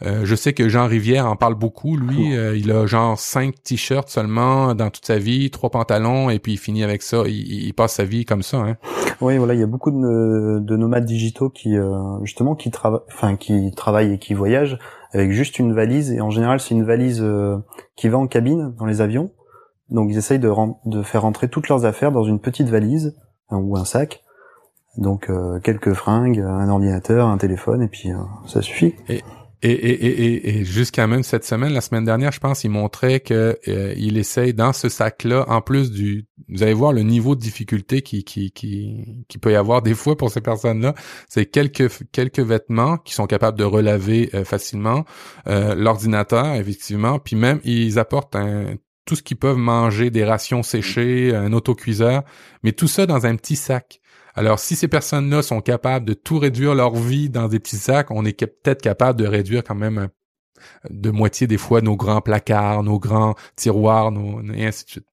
euh, je sais que Jean Rivière en parle beaucoup. Lui, euh, il a genre cinq t-shirts seulement dans toute sa vie, trois pantalons, et puis il finit avec ça. Il, passe sa vie comme ça. Hein. Oui, voilà, il y a beaucoup de, de nomades digitaux qui euh, justement qui travaillent, enfin qui travaillent et qui voyagent avec juste une valise. Et en général, c'est une valise qui va en cabine dans les avions. Donc ils essayent de, faire rentrer toutes leurs affaires dans une petite valise ou un sac. Donc quelques fringues, un ordinateur, un téléphone, et puis ça suffit. Et, et, et, et, jusqu'à même cette semaine, la semaine dernière, je pense, il montrait que euh, essaye dans ce sac-là, en plus du, vous allez voir le niveau de difficulté qui qui qui, qui peut y avoir des fois pour ces personnes-là, c'est quelques quelques vêtements qui sont capables de relaver euh, facilement, euh, l'ordinateur effectivement, puis même ils apportent un, tout ce qu'ils peuvent manger, des rations séchées, un autocuiseur, mais tout ça dans un petit sac. Alors, si ces personnes-là sont capables de tout réduire leur vie dans des petits sacs, on est peut-être capable de réduire quand même de moitié des fois nos grands placards, nos grands tiroirs, nos, et ainsi de suite.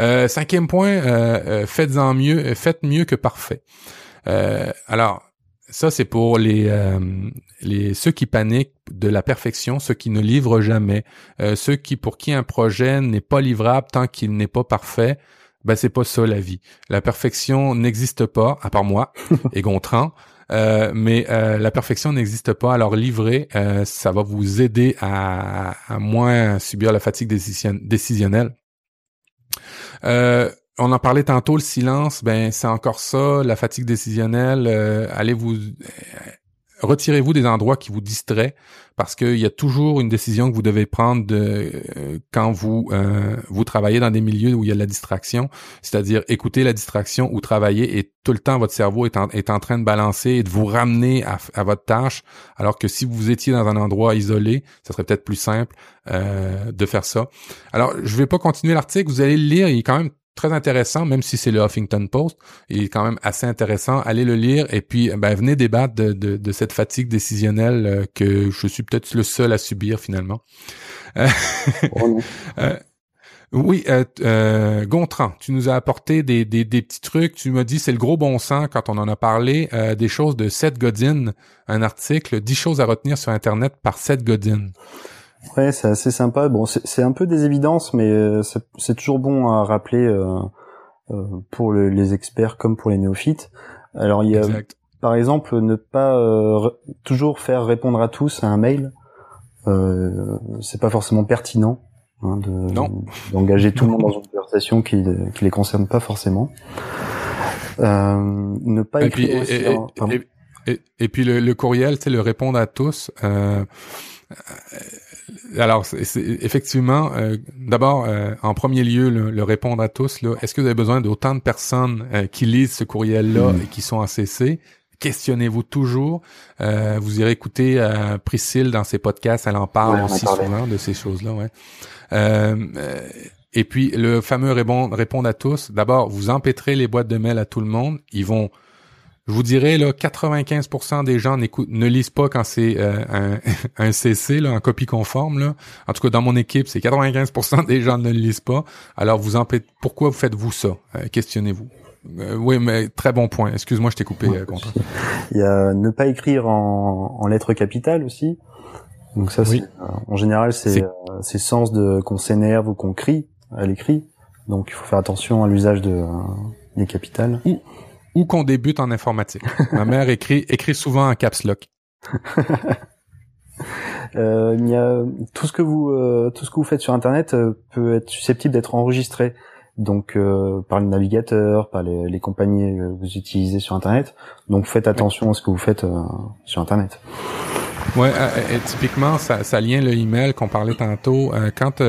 Euh, cinquième point, euh, euh, faites-en mieux, faites mieux que parfait. alors, ça c'est pour les, les ceux qui paniquent de la perfection, ceux qui ne livrent jamais, ceux qui pour qui un projet n'est pas livrable tant qu'il n'est pas parfait ben c'est pas ça la vie. La perfection n'existe pas, à part moi et <laughs> Gontran. Euh, mais euh, la perfection n'existe pas. Alors livrer, euh, ça va vous aider à, à, moins subir la fatigue décisionnelle. On en parlait tantôt, le silence, ben c'est encore ça, la fatigue décisionnelle. allez vous retirez-vous des endroits qui vous distraient parce qu'il y a toujours une décision que vous devez prendre euh, quand vous euh, vous travaillez dans des milieux où il y a de la distraction, c'est-à-dire écouter la distraction ou travailler et tout le temps votre cerveau est en, est en train de balancer et de vous ramener à, à votre tâche, alors que si vous étiez dans un endroit isolé, ça serait peut-être plus simple euh, de faire ça. Alors, je vais pas continuer l'article, vous allez le lire, il est quand même très intéressant, même si c'est le Huffington Post. Il est quand même assez intéressant. Allez le lire et puis ben, venez débattre de, de, de cette fatigue décisionnelle euh, que je suis peut-être le seul à subir finalement. Euh, oh <laughs> euh, oui, euh, Gontran, tu nous as apporté des, des, des petits trucs. Tu m'as dit c'est le gros bon sens quand on en a parlé. des choses de Seth Godin, un article, 10 choses à retenir sur Internet par Seth Godin. Ouais, c'est assez sympa. Bon, c'est un peu des évidences, mais euh, c'est toujours bon à rappeler euh, euh, pour les experts comme pour les néophytes. Alors, il y a, par exemple, ne pas toujours faire répondre à tous à un mail. c'est pas forcément pertinent hein, d'engager tout le monde <laughs> dans une conversation qui, qui les concerne pas forcément. ne pas écrire et, puis, le, le courriel, tu le répondre à tous. Euh, alors, c'est, effectivement, euh, d'abord, euh, en premier lieu, le, répondre à tous. Là, est-ce que vous avez besoin d'autant de personnes euh, qui lisent ce courriel-là hmm. et qui sont en CC Questionnez-vous toujours. vous irez écouter Priscille dans ses podcasts, elle en parle aussi souvent de ces choses-là. Ouais. et puis le fameux répondre, répondre à tous. D'abord, vous empêtrez les boîtes de mail à tout le monde. Ils vont je vous dirais là 95% des gens ne lisent pas quand c'est euh, un, <laughs> un, CC là, en copie conforme là. En tout cas dans mon équipe, c'est 95% des gens ne le lisent pas. Alors vous pourquoi vous faites-vous ça euh, Questionnez-vous? Euh, oui, mais très bon point. Excuse-moi, je t'ai coupé. <laughs> Il y a ne pas écrire en, en lettres capitales aussi. Donc ça, oui. en général, c'est c'est sens de qu'on s'énerve ou qu'on crie à l'écrit. Donc il faut faire attention à l'usage de des capitales ou qu'on débute en informatique. Ma mère écrit, écrit souvent en caps lock. <laughs> euh, il y a tout ce que vous euh, tout ce que vous faites sur internet euh, peut être susceptible d'être enregistré donc euh, par le navigateur, par les, les, compagnies que vous utilisez sur internet. Donc faites attention à ce que vous faites sur internet. Ouais, et typiquement ça, ça lien le email qu'on parlait tantôt. quand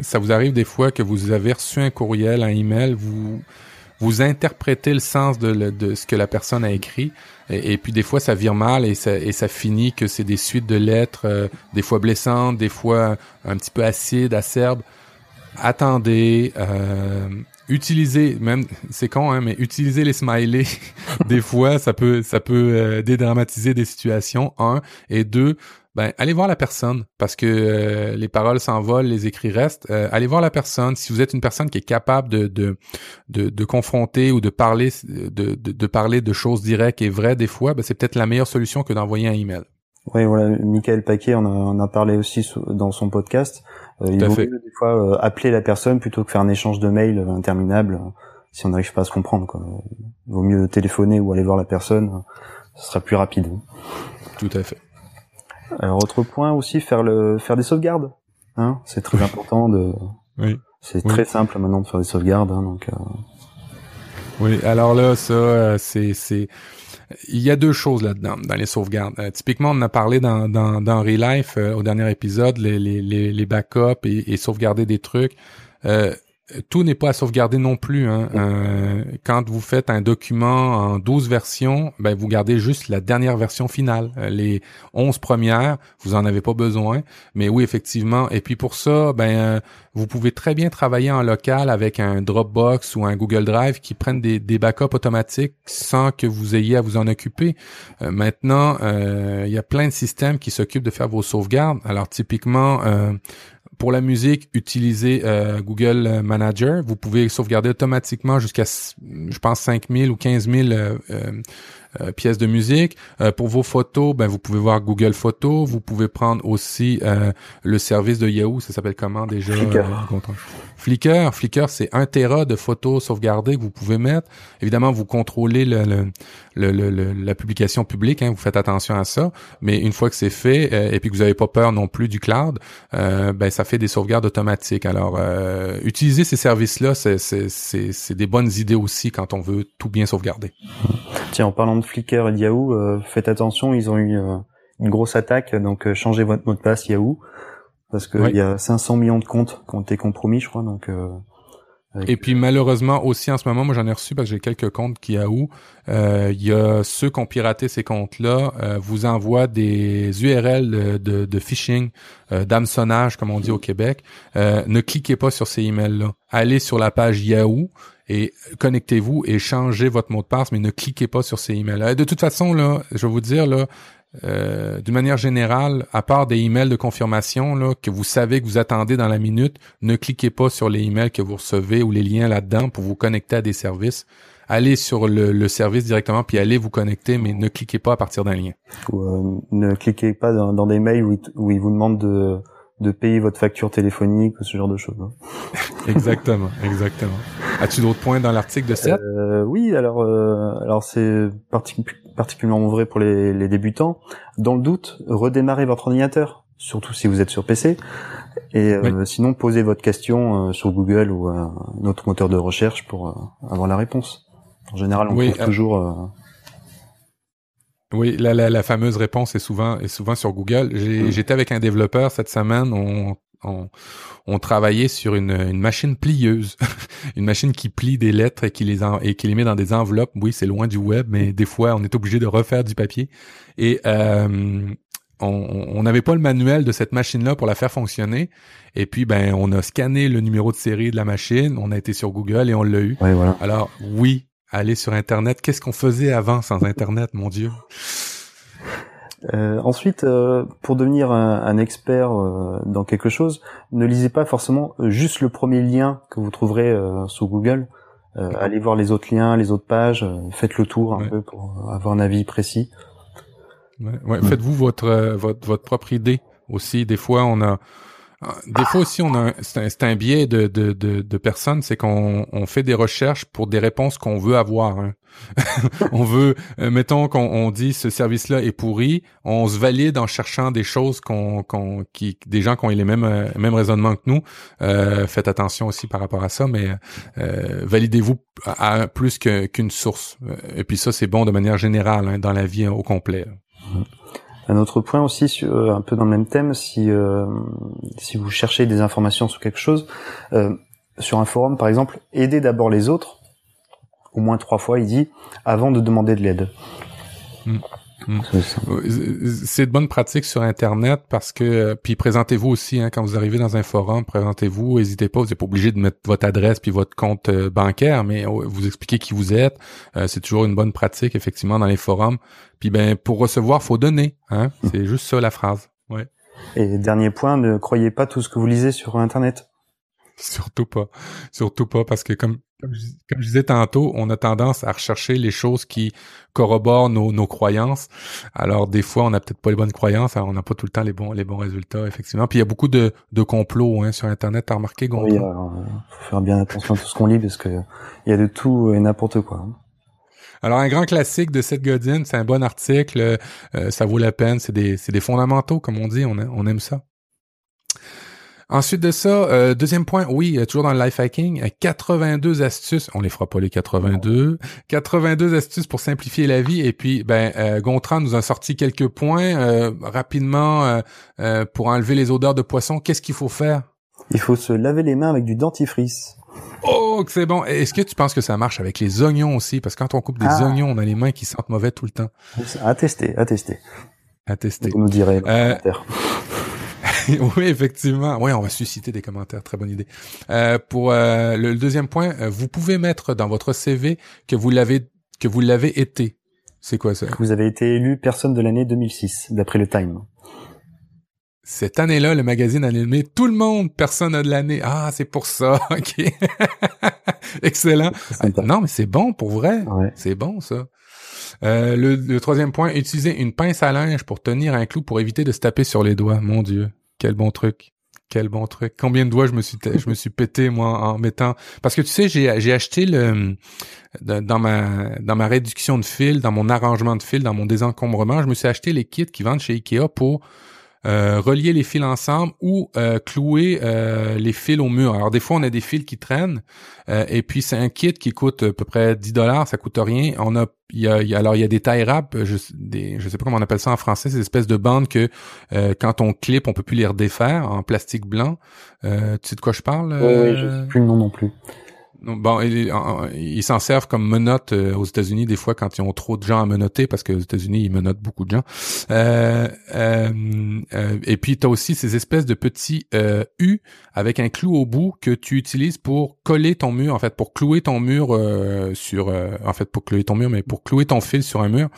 ça vous arrive des fois que vous avez reçu un courriel, un email, vous vous interprétez le sens de, de ce que la personne a écrit. Et, puis des fois, ça vire mal et ça, et ça finit que c'est des suites de lettres, euh, des fois blessantes, des fois un petit peu acides, acerbes. Attendez, euh, utilisez, même c'est con, hein, mais utilisez les smileys. <laughs> des fois, ça peut ça peut euh, dédramatiser des situations. Un et deux, ben allez voir la personne parce que euh, les paroles s'envolent, les écrits restent. Euh, allez voir la personne. Si vous êtes une personne qui est capable de de, de, de confronter ou de parler de, de, de, parler de choses directes et vraies des fois, ben, c'est peut-être la meilleure solution que d'envoyer un email. Oui, voilà, Michael Paquet en a, en a parlé aussi dans son podcast. Euh, il vaut mieux des fois appeler la personne plutôt que faire un échange de mails interminable si on n'arrive pas à se comprendre. Quoi. Il vaut mieux téléphoner ou aller voir la personne, ce sera plus rapide. Tout à fait. Alors autre point aussi, faire le faire des sauvegardes. Hein, c'est très important de. Oui. C'est très simple maintenant de faire des sauvegardes, hein, donc. Euh... Oui, alors là, ça, euh, c'est c'est. Il y a deux choses là-dedans, dans les sauvegardes. Euh, typiquement, on en a parlé dans, dans, dans Relife euh, au dernier épisode, les, les, les, backups et, et sauvegarder des trucs. Euh, tout n'est pas à sauvegarder non plus. Hein. Euh, quand vous faites un document en 12 versions, ben vous gardez juste la dernière version finale. Euh, les 11 premières, vous en avez pas besoin. Mais oui, effectivement. Et puis pour ça, ben euh, vous pouvez très bien travailler en local avec un Dropbox ou un Google Drive qui prennent des, des backups automatiques sans que vous ayez à vous en occuper. maintenant, il y a plein de systèmes qui s'occupent de faire vos sauvegardes. Alors typiquement, pour la musique, utilisez euh, Google Manager. Vous pouvez sauvegarder automatiquement jusqu'à, je pense, 5000 ou 15 000 euh, euh, pièces de musique. Euh, pour vos photos, ben vous pouvez voir Google Photos. Vous pouvez prendre aussi euh, le service de Yahoo. Ça s'appelle comment déjà Flickr. Flickr. Flickr, c'est un téra de photos sauvegardées que vous pouvez mettre. Évidemment, vous contrôlez le, le, le, la publication publique. Hein, vous faites attention à ça. Mais une fois que c'est fait et puis que vous n'avez pas peur non plus du cloud, ben ça fait des sauvegardes automatiques. Alors, utiliser ces services-là, c'est des bonnes idées aussi quand on veut tout bien sauvegarder. Tiens, en parlant de Flickr et Yahoo, euh, faites attention, ils ont eu euh, une grosse attaque, donc euh, changez votre mot de passe Yahoo, parce qu'il y a 500 millions de comptes qui ont été compromis, je crois, donc... Et puis malheureusement aussi en ce moment, moi j'en ai reçu parce que j'ai quelques comptes qui Yahoo. Il y a ceux qui ont piraté ces comptes-là vous envoient des URL de, de, phishing, d'hameçonnage comme on dit au Québec. ne cliquez pas sur ces emails-là. Allez sur la page Yahoo et connectez-vous et changez votre mot de passe, mais ne cliquez pas sur ces emails-là. De toute façon, là, je vais vous dire, là, euh, d'une manière générale, à part des emails de confirmation là, que vous savez que vous attendez dans la minute, ne cliquez pas sur les emails que vous recevez ou les liens là-dedans pour vous connecter à des services. Allez sur le, service directement puis allez vous connecter, mais ne cliquez pas à partir d'un lien. Euh, ne cliquez pas dans, des mails où, où ils vous demandent de de payer votre facture téléphonique ou ce genre de choses. Hein. <laughs> exactement, exactement. As-tu d'autres points dans l'article de 7 euh, Oui, alors euh, alors c'est particulièrement vrai pour les, les, débutants. Dans le doute, redémarrez votre ordinateur, surtout si vous êtes sur PC. Et euh, sinon, posez votre question euh, sur Google ou un autre moteur de recherche pour euh, avoir la réponse. En général, on trouve toujours oui, la, la, la, fameuse réponse est souvent, est souvent sur Google. Mm. J'étais avec un développeur cette semaine. On, on, on travaillait sur une, une machine plieuse, <laughs> une machine qui plie des lettres et qui les et qui les met dans des enveloppes. Oui, c'est loin du web, mais des fois, on est obligé de refaire du papier. Et euh, on n'avait pas le manuel de cette machine-là pour la faire fonctionner. Et puis, ben, on a scanné le numéro de série de la machine, on a été sur Google et on l'a eu. voilà. Alors, oui, aller sur Internet. Qu'est-ce qu'on faisait avant sans Internet, mon Dieu? Euh, ensuite, euh, pour devenir un, expert euh, dans quelque chose, ne lisez pas forcément juste le premier lien que vous trouverez sur Google. allez voir les autres liens, les autres pages, faites le tour un peu pour avoir un avis précis. Ouais, Faites-vous votre, votre votre propre idée aussi. Des fois, on a des fois aussi, on a c'est un, biais de, de, de, personnes, c'est qu'on on fait des recherches pour des réponses qu'on veut avoir. Hein. <laughs> on veut, euh, mettons qu'on on dit ce service-là est pourri, on se valide en cherchant des choses qu'on, qu'on qui, des gens qui ont les mêmes euh, mêmes raisonnements que nous. Euh, faites attention aussi par rapport à ça, mais validez-vous à, plus qu'une source. Et puis ça, c'est bon de manière générale hein, dans la vie au complet. Mmh. Un autre point aussi, euh, un peu dans le même thème, si euh, si vous cherchez des informations sur quelque chose, euh, sur un forum par exemple, aidez d'abord les autres au moins trois fois, il dit, avant de demander de l'aide. Hmm. Hmm. C'est de bonnes pratiques sur Internet parce que puis présentez-vous aussi hein, quand vous arrivez dans un forum, présentez-vous, n'hésitez pas, vous n'êtes pas obligé de mettre votre adresse puis votre compte euh, bancaire, mais oh, vous expliquez qui vous êtes. Euh, c'est toujours une bonne pratique effectivement dans les forums. Puis ben pour recevoir, faut donner. Hein? Hmm. C'est juste ça la phrase. Ouais. Et dernier point, ne croyez pas tout ce que vous lisez sur Internet. Surtout pas. Surtout pas, parce que comme, comme, je, disais tantôt, on a tendance à rechercher les choses qui corroborent nos, nos croyances. Alors des fois, on n'a peut-être pas les bonnes croyances, alors on n'a pas tout le temps les bons les bons résultats, effectivement. Puis il y a beaucoup de, de complots hein, sur Internet, t'as remarqué, Gonzalo? Oui, alors, faut faire bien attention à tout ce qu'on lit, parce que il y a de tout et n'importe quoi. Hein. Alors un grand classique de Seth Godin, c'est un bon article, euh, ça vaut la peine, c'est des, des fondamentaux, comme on dit, on, on aime ça. Ensuite de ça, euh, deuxième point, oui, euh, toujours dans le life hacking, 82 astuces, on les fera pas les 82, 82 astuces pour simplifier la vie. Et puis, ben, euh, Gontran nous a sorti quelques points rapidement pour enlever les odeurs de poisson. Qu'est-ce qu'il faut faire? Il faut se laver les mains avec du dentifrice. Oh, c'est bon. Est-ce que tu penses que ça marche avec les oignons aussi? Parce que quand on coupe des ah. oignons, on a les mains qui sentent mauvais tout le temps. À tester, à tester. À tester. Vous nous direz. <laughs> oui, effectivement. Oui, on va susciter des commentaires. Très bonne idée. Euh, pour euh, le, deuxième point, euh, vous pouvez mettre dans votre CV que vous l'avez que vous l'avez été. C'est quoi ça? Vous avez été élu personne de l'année 2006, d'après le Time. Cette année-là, le magazine a nommé tout le monde personne de l'année. Ah, c'est pour ça. <laughs> Ok. <laughs> Excellent. non, mais c'est bon pour vrai. C'est bon ça. Euh, le, le, troisième point, utiliser une pince à linge pour tenir un clou pour éviter de se taper sur les doigts. Mon Dieu. Quel bon truc. Quel bon truc. Combien de doigts je me suis je me suis pété moi en mettant parce que tu sais j'ai j'ai acheté le dans ma dans ma réduction de fil, dans mon arrangement de fil, dans mon désencombrement, je me suis acheté les kits qui vendent chez Ikea pour euh, relier les fils ensemble ou euh, clouer euh, les fils au mur. Alors des fois on a des fils qui traînent et puis c'est un kit qui coûte à peu près 10 dollars, ça coûte rien. On a il y a, alors il y a des tailles rap, je des je sais pas comment on appelle ça en français, ces espèces de bandes que quand on clip, on peut plus les redéfaire en plastique blanc. tu sais de quoi je parle Oui, oui je sais plus le nom non plus. Bon, ils s'en servent comme menottes euh, aux États-Unis des fois quand ils ont trop de gens à menotter parce que aux États-Unis ils menottent beaucoup de gens. Euh, euh, euh et puis tu as aussi ces espèces de petits U avec un clou au bout que tu utilises pour coller ton mur en fait, pour clouer ton mur sur, en fait pour clouer ton mur, mais pour clouer ton fil sur un mur.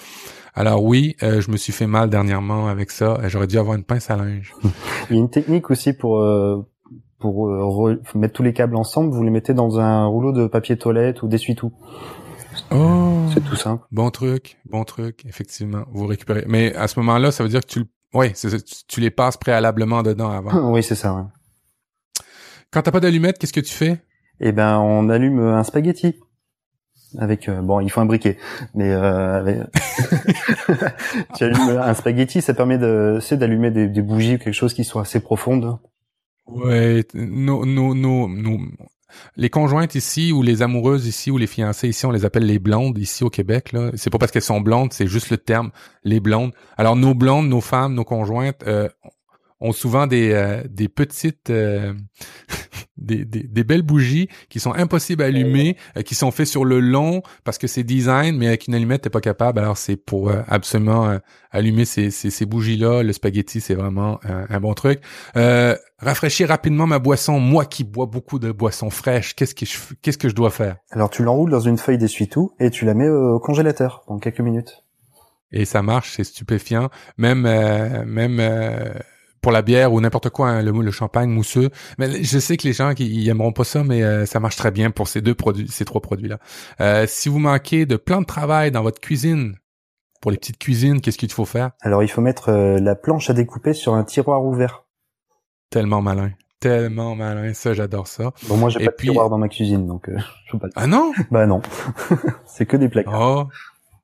Alors oui, je me suis fait mal dernièrement avec ça. J'aurais dû avoir une pince à linge. <laughs> Il y a une technique aussi pour pour euh, mettre tous les câbles ensemble, vous les mettez dans un rouleau de papier toilette ou d'essuie-tout. Oh, c'est tout simple. Bon truc, bon truc, effectivement. Vous récupérez. Mais à ce moment-là, ça veut dire que tu, ouais, tu les passes préalablement dedans avant. <laughs> oui, c'est ça. Ouais. Quand t'as pas d'allumette, qu'est-ce que tu fais? Eh ben, on allume un spaghetti avec euh, bon il faut un briquet mais euh, avec... <laughs> <laughs> tu allumes un spaghetti ça permet de c'est d'allumer des, des, bougies ou quelque chose qui soit assez profonde Ouais, nos, nos, nos, les conjointes ici ou les amoureuses ici ou les fiancées ici, on les appelle les blondes ici au Québec. Là, c'est pas parce qu'elles sont blondes, c'est juste le terme les blondes. Alors nos blondes, nos femmes, nos conjointes euh, ont souvent des euh, des petites euh, des, des, belles bougies qui sont impossibles à allumer, euh, qui sont faites sur le long parce que c'est design, mais avec une allumette t'es pas capable. Alors c'est pour euh, absolument euh, allumer ces, ces, ces bougies-là. Le spaghetti c'est vraiment un bon truc. rafraîchir rapidement ma boisson. Moi qui bois beaucoup de boissons fraîches, qu'est-ce que je qu'est-ce que je dois faire? Alors tu l'enroules dans une feuille d'essuie-tout et tu la mets au congélateur dans quelques minutes. Et ça marche, c'est stupéfiant. Même même pour la bière ou n'importe quoi, hein, le, le champagne mousseux. Mais je sais que les gens qui aimeront pas ça, mais euh, ça marche très bien pour ces deux produits, ces trois produits-là. Euh, si vous manquez de plan de travail dans votre cuisine, pour les petites cuisines, qu'est-ce qu'il faut faire? Alors il faut mettre euh, la planche à découper sur un tiroir ouvert. Tellement malin. Tellement malin, ça j'adore ça. Bon moi j'ai pas de tiroir dans ma cuisine donc je peux pas. Ah non? <laughs> Bah non, <laughs> c'est que des placards. Oh,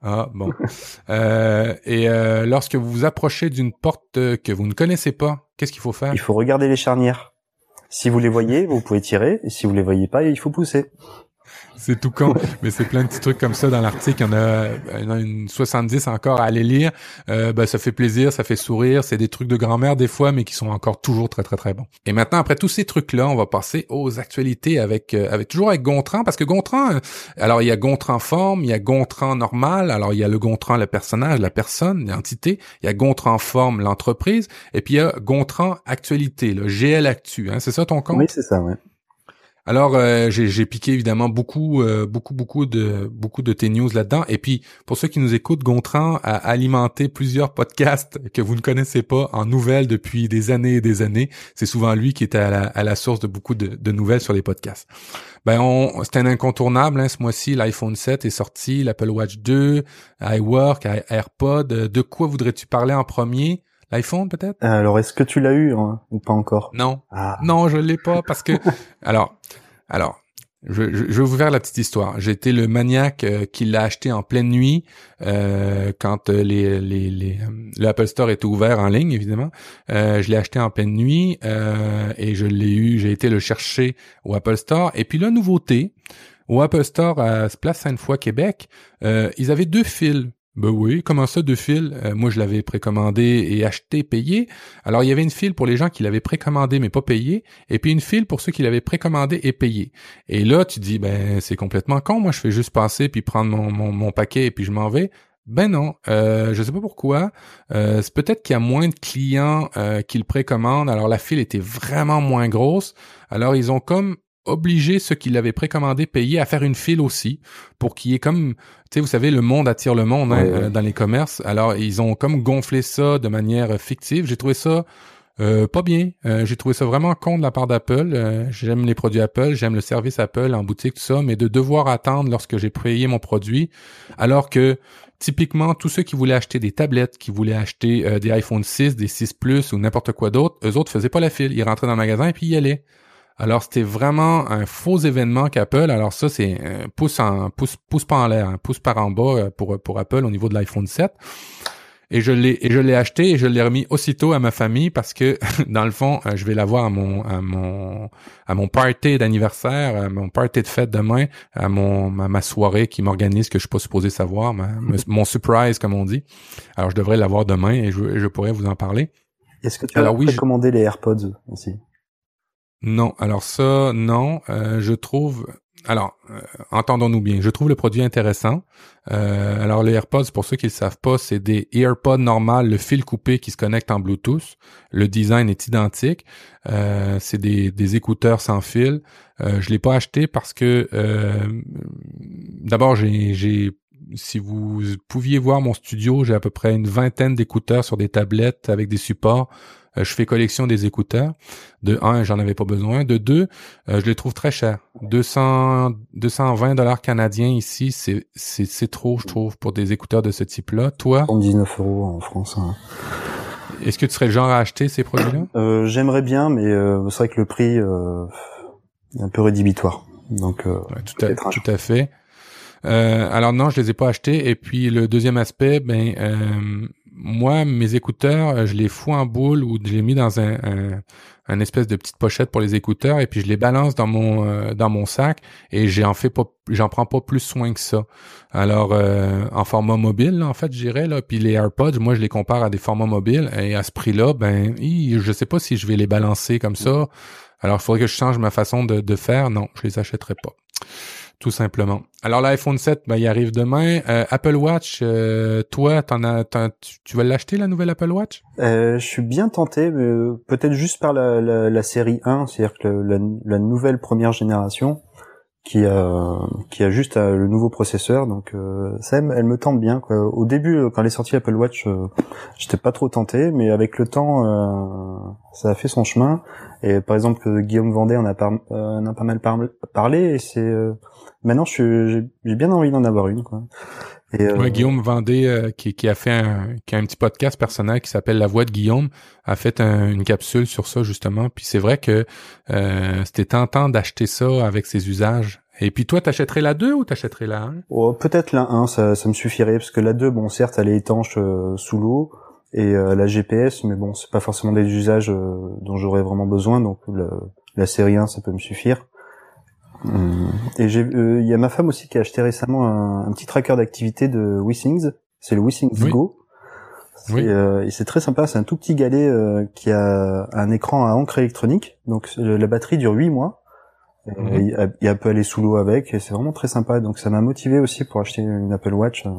ah bon. <laughs> euh, et euh, lorsque vous vous approchez d'une porte que vous ne connaissez pas, qu'est-ce qu'il faut faire? Il faut regarder les charnières. Si vous les voyez, vous pouvez tirer, si vous les voyez pas, il faut pousser. C'est tout con, mais c'est plein de petits trucs comme ça dans l'article. Il y en a, il y en a une 70 encore à aller lire. Euh, ben, ça fait plaisir, ça fait sourire. C'est des trucs de grand-mère des fois, mais qui sont encore toujours très très très bons. Et maintenant, après tous ces trucs-là, on va passer aux actualités avec euh, avec toujours avec Gontran, parce que Gontran, euh, alors il y a Gontran forme, il y a Gontran normal. Alors il y a le Gontran, le personnage, la personne, l'entité. Il y a Gontran forme, l'entreprise. Et puis il y a Gontran actualité, le GL Actu. Hein, c'est ça ton compte? Oui, c'est ça, ouais. Alors euh, j'ai piqué évidemment beaucoup euh, beaucoup beaucoup de beaucoup de tes news là-dedans et puis pour ceux qui nous écoutent Gontran a alimenté plusieurs podcasts que vous ne connaissez pas en nouvelles depuis des années et des années. C'est souvent lui qui est à la, source de beaucoup de, nouvelles sur les podcasts. Ben on c'est un incontournable hein, ce mois-ci l'iPhone 7 est sorti, l'Apple Watch 2, iWork, AirPod, de quoi voudrais-tu parler en premier? L'iPhone peut-être? Alors est-ce que tu l'as eu hein, ou pas encore? Non. Ah. Non, je l'ai pas parce que <laughs> alors alors je, je, vais vous faire la petite histoire. J'étais le maniaque euh, qui l'a acheté en pleine nuit euh, quand euh, les, les, les l'Apple Store était ouvert en ligne, évidemment. je l'ai acheté en pleine nuit et je l'ai eu. J'ai été le chercher au Apple Store. Et puis la nouveauté, au Apple Store à Place Sainte-Foy, Québec, ils avaient deux fils ben oui, comment ça, deux fils? Euh, moi, je l'avais précommandé et acheté, payé. Alors, il y avait une file pour les gens qui l'avaient précommandé mais pas payé, et puis une file pour ceux qui l'avaient précommandé et payé. Et là, tu dis, ben, c'est complètement con. Moi, je fais juste passer puis prendre mon, mon, paquet et puis je m'en vais. Ben non, euh, je sais pas pourquoi. Euh, c'est peut-être qu'il y a moins de clients euh, qui le précommandent. Alors la file était vraiment moins grosse. Alors ils ont comme obliger ceux qui l'avaient précommandé payer à faire une file aussi pour qu'il y ait comme tu sais vous savez le monde attire le monde hein, euh, dans les commerces. Alors ils ont comme gonflé ça de manière fictive. J'ai trouvé ça euh, pas bien. Euh, j'ai trouvé ça vraiment con de la part d'Apple. J'aime les produits Apple j'aime le service Apple en boutique tout ça mais de devoir attendre lorsque j'ai payé mon produit alors que typiquement tous ceux qui voulaient acheter des tablettes qui voulaient acheter des iPhone 6 des 6 Plus ou n'importe quoi d'autre eux autres faisaient pas la file. Ils rentraient dans le magasin et puis ils y allaient alors c'était vraiment un faux événement qu'Apple. Alors ça c'est un pouce en pouce pouce pas en l'air, un pouce par en bas euh, pour pour Apple au niveau de l'iPhone 7. Et je l'ai et je l'ai acheté et je l'ai remis aussitôt à ma famille parce que <laughs> dans le fond euh, je vais l'avoir à mon à mon à mon party d'anniversaire, à mon party de fête demain, à mon ma soirée qui m'organise que je suis pas supposé savoir, <laughs> mon surprise comme on dit. Alors je devrais l'avoir demain et je, je pourrais vous en parler. Est-ce que tu as oui, commandé les AirPods aussi? Non, alors ça, non. Euh, je trouve, alors, euh, entendons-nous bien, je trouve le produit intéressant. Euh, alors, les AirPods, pour ceux qui ne le savent pas, c'est des AirPods normales, le fil coupé qui se connecte en Bluetooth. Le design est identique. c'est des, des, écouteurs sans fil. je l'ai pas acheté parce que, d'abord, j'ai si vous pouviez voir mon studio, j'ai à peu près une vingtaine d'écouteurs sur des tablettes avec des supports. Euh, je fais collection des écouteurs. De un, j'en avais pas besoin. De deux, euh, je les trouve très chers. 200, 220 dollars canadiens ici, c'est, c'est, c'est trop, je trouve, pour des écouteurs de ce type-là. Toi? 19 euros en France. Hein. Est-ce que tu serais le genre à acheter ces produits-là? Euh, j'aimerais bien, mais c'est vrai que le prix est un peu rédhibitoire. Donc, tout, à, tout à fait. alors non, je les ai pas achetés. Et puis le deuxième aspect, ben moi, mes écouteurs, euh, je les fous en boule ou je les mis dans un, un, espèce de petite pochette pour les écouteurs et puis je les balance dans mon euh, dans mon sac et j'en fais pas j'en prends pas plus soin que ça. Alors euh, en format mobile, en fait, j'irais là, puis les AirPods, moi je les compare à des formats mobiles et à ce prix-là, ben je sais pas si je vais les balancer comme ça. Alors il faudrait que je change ma façon de, de faire. Non, je les achèterai pas tout simplement. Alors l'iPhone 7, ben, il arrive demain. Euh, Apple Watch, euh, toi, t'en as, tu, vas l'acheter la nouvelle Apple Watch? Euh, Je suis bien tenté, mais peut-être juste par la, la, série 1, c'est-à-dire que la, la, nouvelle première génération qui a qui a juste le nouveau processeur. Donc ça, elle me tente bien. Quoi. Au début, quand elle est sortie Apple Watch, j'étais pas trop tenté, mais avec le temps, ça a fait son chemin. Et par exemple, Guillaume Vendée en a, pas mal parlé, et c'est maintenant j'ai bien envie d'en avoir une quoi. Et euh, Guillaume Vendée, euh, qui, qui, a fait un, qui a un petit podcast personnel qui s'appelle La Voix de Guillaume, a fait une capsule sur ça justement. Puis c'est vrai que euh, c'était tentant d'acheter ça avec ses usages. Et puis toi, t'achèterais la 2 ou t'achèterais la 1 oh, Peut-être la 1, ça, ça me suffirait, parce que la 2, bon, certes, elle est étanche sous l'eau, et la GPS, mais bon, c'est pas forcément des usages dont j'aurais vraiment besoin, donc la série 1, ça peut me suffire. Et j'ai, il y a ma femme aussi qui a acheté récemment un, petit tracker d'activité de WeSings. C'est le WeSings Go. Oui. et c'est très sympa. C'est un tout petit galet qui a un écran à encre électronique. Donc la batterie dure 8 mois. Il, a, peut aller sous l'eau avec et c'est vraiment très sympa. Donc ça m'a motivé aussi pour acheter une Apple Watch euh,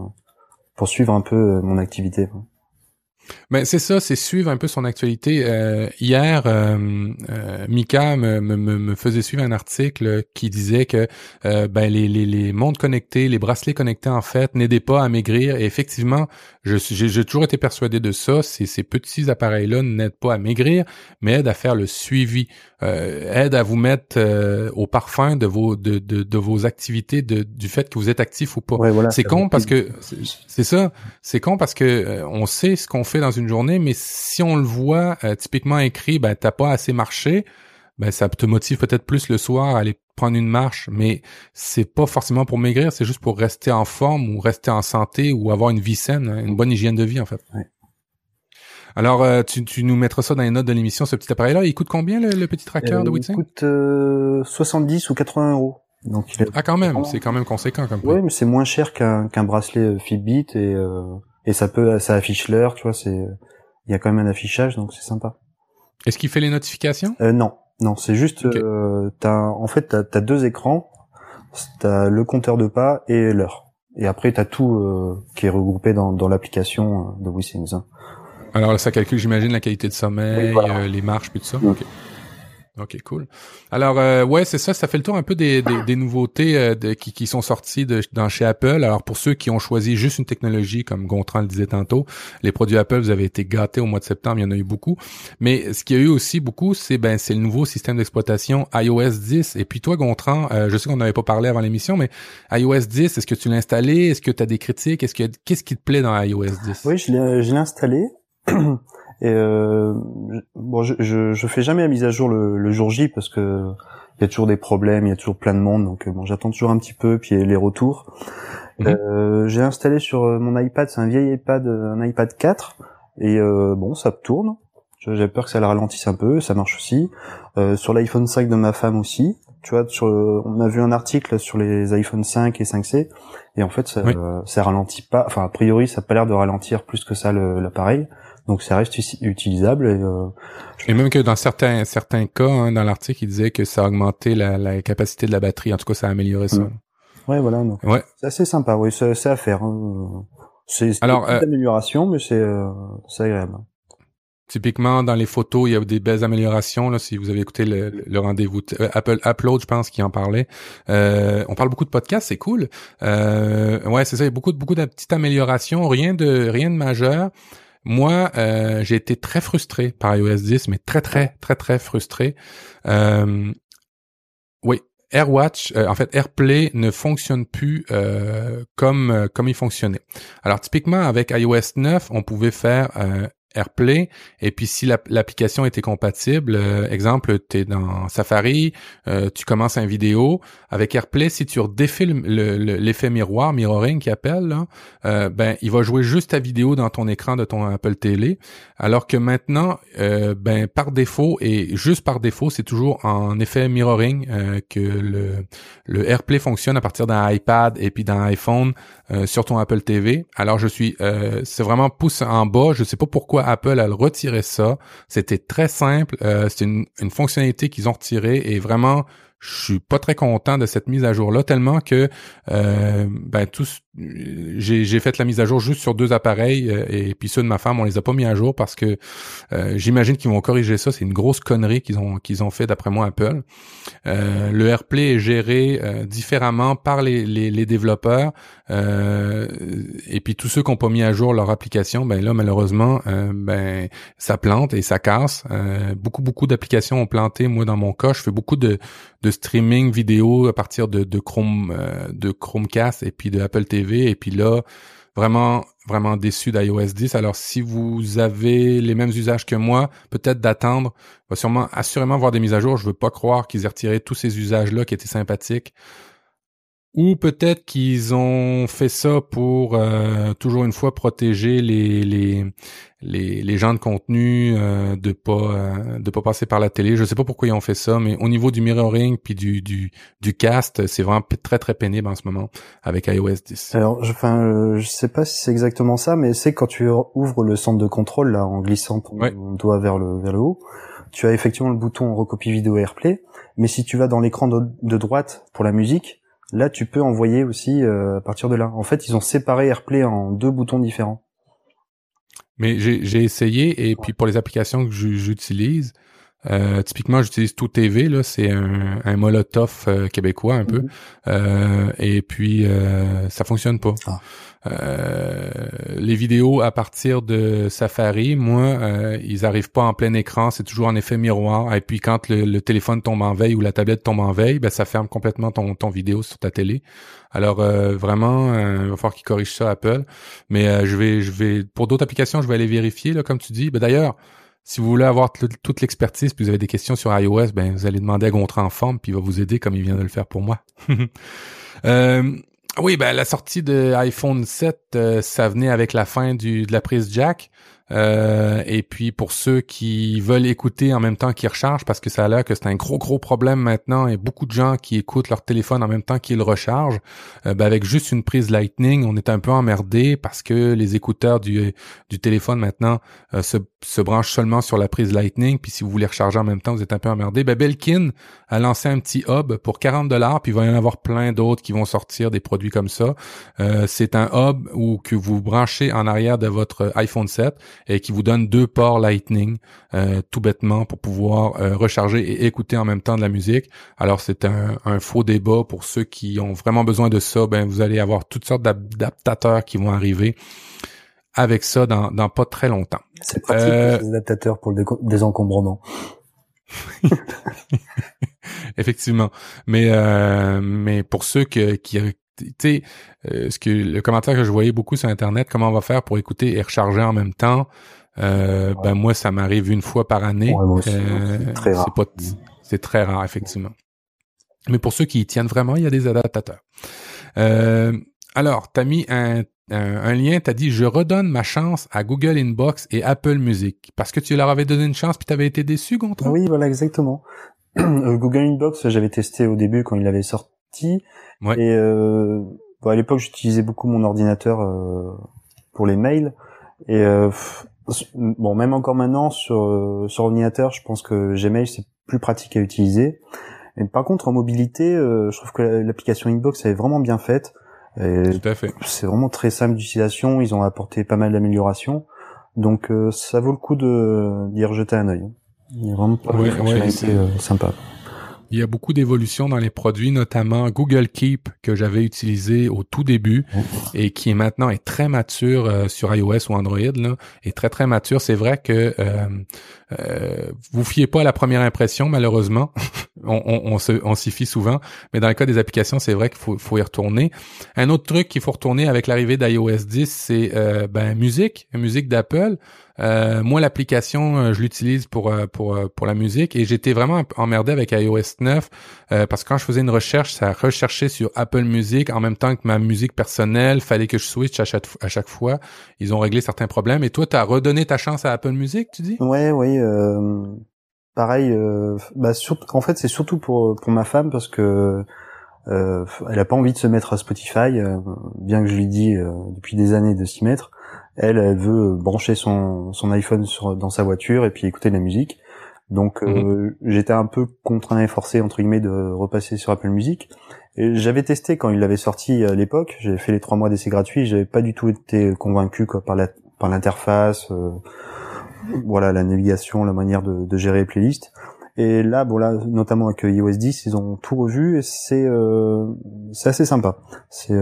pour suivre un peu euh, mon activité. Ben c'est ça, c'est suivre un peu son actualité. Euh, hier, euh, euh, Mika me, me, me, faisait suivre un article qui disait que ben les, les, les montres connectées, les bracelets connectés en fait n'aidaient pas à maigrir. Et effectivement, je j'ai toujours été persuadé de ça. Ces, ces petits appareils-là n'aident pas à maigrir, mais aident à faire le suivi, aident à vous mettre au parfum de vos de, de, de vos activités, de, du fait que vous êtes actif ou pas. c'est con parce que c'est ça, c'est con parce que on sait ce qu'on fait dans une journée, mais si on le voit euh, typiquement écrit, ben t'as pas assez marché, ben ça te motive peut-être plus le soir à aller prendre une marche, mais c'est pas forcément pour maigrir, c'est juste pour rester en forme ou rester en santé ou avoir une vie saine, hein, une bonne hygiène de vie en fait. Alors, euh, tu, nous mettras ça dans les notes de l'émission, ce petit appareil-là. Il coûte combien le, petit tracker de Witsing Il coûte 70 euh, ou 80 euros. Donc il Ah quand même, c'est quand même conséquent comme Oui, mais c'est moins cher qu'un qu'un bracelet Fitbit et et ça peut, ça affiche l'heure, tu vois, c'est, il y a quand même un affichage, donc c'est sympa. Est-ce qu'il fait les notifications? Euh, Non, non, c'est juste, euh, t'as, en fait, t'as as deux écrans, t'as le compteur de pas et l'heure. Et après, t'as tout euh, qui est regroupé dans, dans l'application euh, de WeSings. Hein. Alors ça calcule, j'imagine, la qualité de sommeil, euh, les marches, puis tout ça. Mm. Ok, cool. Alors, euh, ouais, c'est ça, ça fait le tour un peu des, des, des nouveautés euh, de, qui, qui sont sorties de, dans chez Apple. Alors, pour ceux qui ont choisi juste une technologie, comme Gontran le disait tantôt, les produits Apple, vous avez été gâtés au mois de septembre, il y en a eu beaucoup. Mais ce qu'il y a eu aussi beaucoup, c'est ben c'est le nouveau système d'exploitation iOS 10. Et puis toi, Gontran, euh, je sais qu'on n'avait pas parlé avant l'émission, mais iOS 10, est-ce que tu l'as installé? Est-ce que tu as des critiques? Est-ce que qu'est-ce qui te plaît dans iOS 10? Oui, je l'ai installé. <clears throat> Et euh, bon, je, je, je, fais jamais la mise à jour le, le jour J parce que il y a toujours des problèmes, il y a toujours plein de monde, donc euh, bon, j'attends toujours un petit peu, puis les retours. Mhm. Euh, j'ai installé sur euh, mon iPad, c'est un vieil iPad, un iPad 4, et euh, bon, ça tourne. J'ai peur que ça le ralentisse un peu, ça marche aussi. Euh, sur l'iPhone 5 de ma femme aussi. Tu vois, sur, on a vu un article sur les iPhone 5 et 5C, et en fait, ça, ça ralentit pas. Enfin, a priori, ça a pas l'air de ralentir plus que ça l'appareil. Donc ça reste utilisable. Et, euh, et même que dans certains certains cas, hein, dans l'article, il disait que ça a augmenté la, la, capacité de la batterie. En tout cas, ça a amélioré ça. Mm. Ouais, voilà. ouais. C'est assez sympa. Oui, c'est à faire. Hein. C'est une euh, amélioration, mais c'est euh, agréable. Typiquement, dans les photos, il y a des belles améliorations. Là, si vous avez écouté le, le rendez-vous euh, Apple Upload, je pense, qui en parlait. Euh, on parle beaucoup de podcasts, c'est cool. Euh, ouais, c'est ça. Il y a beaucoup beaucoup de petites améliorations, rien de rien de majeur. Moi, euh, j'ai été très frustré par iOS 10, mais très, très, très, très frustré. Euh, oui, AirWatch, euh, en fait AirPlay ne fonctionne plus euh, comme comme il fonctionnait. Alors typiquement avec iOS 9, on pouvait faire AirPlay. Et puis si l'application était compatible, euh, exemple, tu es dans Safari, euh, tu commences un vidéo, avec AirPlay, si tu redéfiles l'effet miroir, mirroring qui appelle, euh, ben il va jouer juste ta vidéo dans ton écran de ton Apple Télé. Alors que maintenant, ben par défaut, et juste par défaut, c'est toujours en effet mirroring que le, le AirPlay fonctionne à partir d'un iPad et puis d'un iPhone sur ton Apple TV. Alors je suis, c'est vraiment pouce en bas, je sais pas pourquoi Apple a retiré ça. C'était très simple. Euh, c'est une, une, fonctionnalité qu'ils ont retirée et vraiment, je suis pas très content de cette mise à jour là tellement que euh, ben tous j'ai fait la mise à jour juste sur deux appareils euh, et puis ceux de ma femme on les a pas mis à jour parce que euh, j'imagine qu'ils vont corriger ça. C'est une grosse connerie qu'ils ont qu'ils ont fait d'après moi Apple. Euh, le AirPlay est géré différemment par les, les, les développeurs et puis tous ceux qui ont pas mis à jour leur application ben là malheureusement ben ça plante et ça casse. Beaucoup beaucoup d'applications ont planté moi dans mon cas. Je fais beaucoup de de streaming vidéo à partir de, de Chrome de Chromecast et puis de Apple TV et puis là, vraiment, vraiment déçu d'iOS 10. Alors, si vous avez les mêmes usages que moi, peut-être d'attendre. va sûrement, assurément voir des mises à jour. Je veux pas croire qu'ils aient retiré tous ces usages-là qui étaient sympathiques. Ou peut-être qu'ils ont fait ça pour euh, toujours une fois protéger les les les, les gens de contenu euh, de pas euh, de pas passer par la télé. Je sais pas pourquoi ils ont fait ça, mais au niveau du mirroring puis du du du cast, c'est vraiment très très pénible en ce moment avec iOS 10. Alors, je, enfin, je sais pas si c'est exactement ça, mais c'est quand tu ouvres le centre de contrôle là en glissant ton doigt vers le vers le haut, tu as effectivement le bouton recopie vidéo AirPlay, mais si tu vas dans l'écran de droite pour la musique Là, tu peux envoyer aussi euh, à partir de là. En fait, ils ont séparé AirPlay en deux boutons différents. Mais j'ai essayé et puis pour les applications que j'utilise, euh, typiquement, j'utilise Tout TV, là, c'est un, un Molotov euh, québécois un peu, mhm. euh, et puis euh, ça fonctionne pas. Ah. Euh, les vidéos à partir de Safari, moi, euh, ils arrivent pas en plein écran, c'est toujours en effet miroir. Et puis quand le, téléphone tombe en veille ou la tablette tombe en veille, ben ça ferme complètement ton, ton vidéo sur ta télé. Alors euh, vraiment, il va falloir qu'ils corrigent ça Apple. Mais je vais, je vais, pour d'autres applications, je vais aller vérifier là, comme tu dis. Ben, d'ailleurs. Si vous voulez avoir toute l'expertise, puis vous avez des questions sur iOS, ben vous allez demander à Gontran en forme, puis il va vous aider comme il vient de le faire pour moi. <laughs> euh, oui, ben la sortie de iPhone 7, euh, ça venait avec la fin de la prise jack. Euh, et puis pour ceux qui veulent écouter en même temps qu'ils rechargent, parce que ça a l'air que c'est un gros gros problème maintenant, et beaucoup de gens qui écoutent leur téléphone en même temps qu'ils le rechargent, euh, ben avec juste une prise Lightning, on est un peu emmerdé parce que les écouteurs du, du téléphone maintenant euh, se, se branchent seulement sur la prise Lightning, puis si vous voulez recharger en même temps, vous êtes un peu emmerdé. Ben Belkin a lancé un petit hub pour 40 dollars, puis il va y en avoir plein d'autres qui vont sortir des produits comme ça. c'est un hub où que vous branchez en arrière de votre iPhone 7 et qui vous donne deux ports Lightning euh, tout bêtement pour pouvoir euh, recharger et écouter en même temps de la musique. Alors c'est un, faux débat pour ceux qui ont vraiment besoin de ça. Ben vous allez avoir toutes sortes d'adaptateurs qui vont arriver avec ça dans, dans pas très longtemps. C'est pratique euh, les adaptateurs pour le désencombrement. <laughs> Effectivement, mais mais pour ceux que, qui tu sais, euh, ce que le commentaire que je voyais beaucoup sur internet, comment on va faire pour écouter et recharger en même temps. Euh, ben moi, ça m'arrive une fois par année. Euh, c'est très rare. C'est très rare, effectivement. Mais pour ceux qui y tiennent vraiment, il y a des adaptateurs. Euh, alors, t'as mis un, un, lien, t'as dit je redonne ma chance à Google Inbox et Apple Music parce que tu leur avais donné une chance puis t'avais été déçu, Gontran? Oui, voilà, exactement. <clears throat> Google Inbox, j'avais testé au début quand il avait sorti et euh, bon, à l'époque, j'utilisais beaucoup mon ordinateur euh, pour les mails. Et euh, bon, même encore maintenant sur euh, sur ordinateur, je pense que Gmail c'est plus pratique à utiliser. Et par contre, en mobilité, euh, je trouve que l'application Inbox est vraiment bien faite. Tout à fait. C'est vraiment très simple d'utilisation. Ils ont apporté pas mal d'améliorations. Donc, ça vaut le coup de d'y rejeter un œil. Il y a vraiment pas ouais, sympa. Il y a beaucoup d'évolutions dans les produits, notamment Google Keep que j'avais utilisé au tout début et qui est maintenant est très mature euh, sur iOS ou Android là, est très très mature. C'est vrai que euh, euh, vous fiez pas à la première impression malheureusement. <laughs> on, on, on s'y fie souvent, mais dans le cas des applications, c'est vrai qu'il faut, faut, y retourner. Un autre truc qu'il faut retourner avec l'arrivée d'iOS 10, c'est euh, ben musique, musique d'Apple. Euh, moi, l'application, euh, je l'utilise pour euh, pour pour la musique et j'étais vraiment emmerdé avec iOS 9 parce que quand je faisais une recherche, ça recherchait sur Apple Music en même temps que ma musique personnelle. Fallait que je switch à chaque fois. Ils ont réglé certains problèmes. Et toi, tu as redonné ta chance à Apple Music, tu dis? Ouais, oui. pareil. bah, en fait, c'est surtout pour pour ma femme parce que euh, elle a pas envie de se mettre à Spotify, bien que je lui dis depuis des années de s'y mettre. Elle, elle veut brancher son, son iPhone sur, dans sa voiture et puis écouter de la musique. Donc euh, mhm. j'étais un peu contraint et forcé entre guillemets de repasser sur Apple Music. J'avais testé quand il l'avait sorti à l'époque. J'avais fait les trois mois d'essai gratuit. J'avais pas du tout été convaincu quoi, par la par l'interface, euh, voilà la navigation, la manière de, de, gérer les playlists. Et là, bon là, notamment avec iOS 10, ils ont tout revu et c'est euh, c'est assez sympa. C'est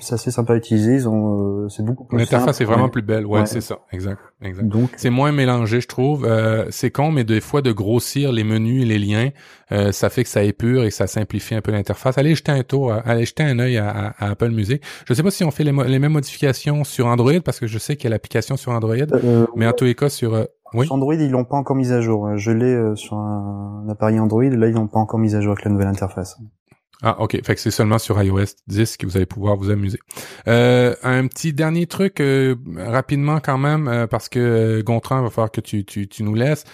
c'est assez sympa à utiliser. Ils ont, euh, c'est beaucoup plus L'interface est vraiment plus belle. Ouais, c'est ça. Exact. Exact. Donc, c'est moins mélangé, je trouve. Euh, c'est con, mais des fois de grossir les menus et les liens, euh, ça fait que ça épure et ça simplifie un peu l'interface. Allez jeter un tour, allez jeter un œil à, à, Apple Music. Je sais pas si on fait les, les, mêmes modifications sur Android parce que je sais qu'il y a l'application sur Android, mais en tous les cas sur oui. Sur Android, ils l'ont pas encore mis à jour. Je l'ai sur un appareil Android. Là, ils l'ont pas encore mis à jour avec la nouvelle interface. Ah, ok. Fait que c'est seulement sur iOS 10 que vous allez pouvoir vous amuser. Euh, un petit dernier truc euh, rapidement quand même, euh, parce que euh, Gontran va falloir que tu, tu, tu nous laisses.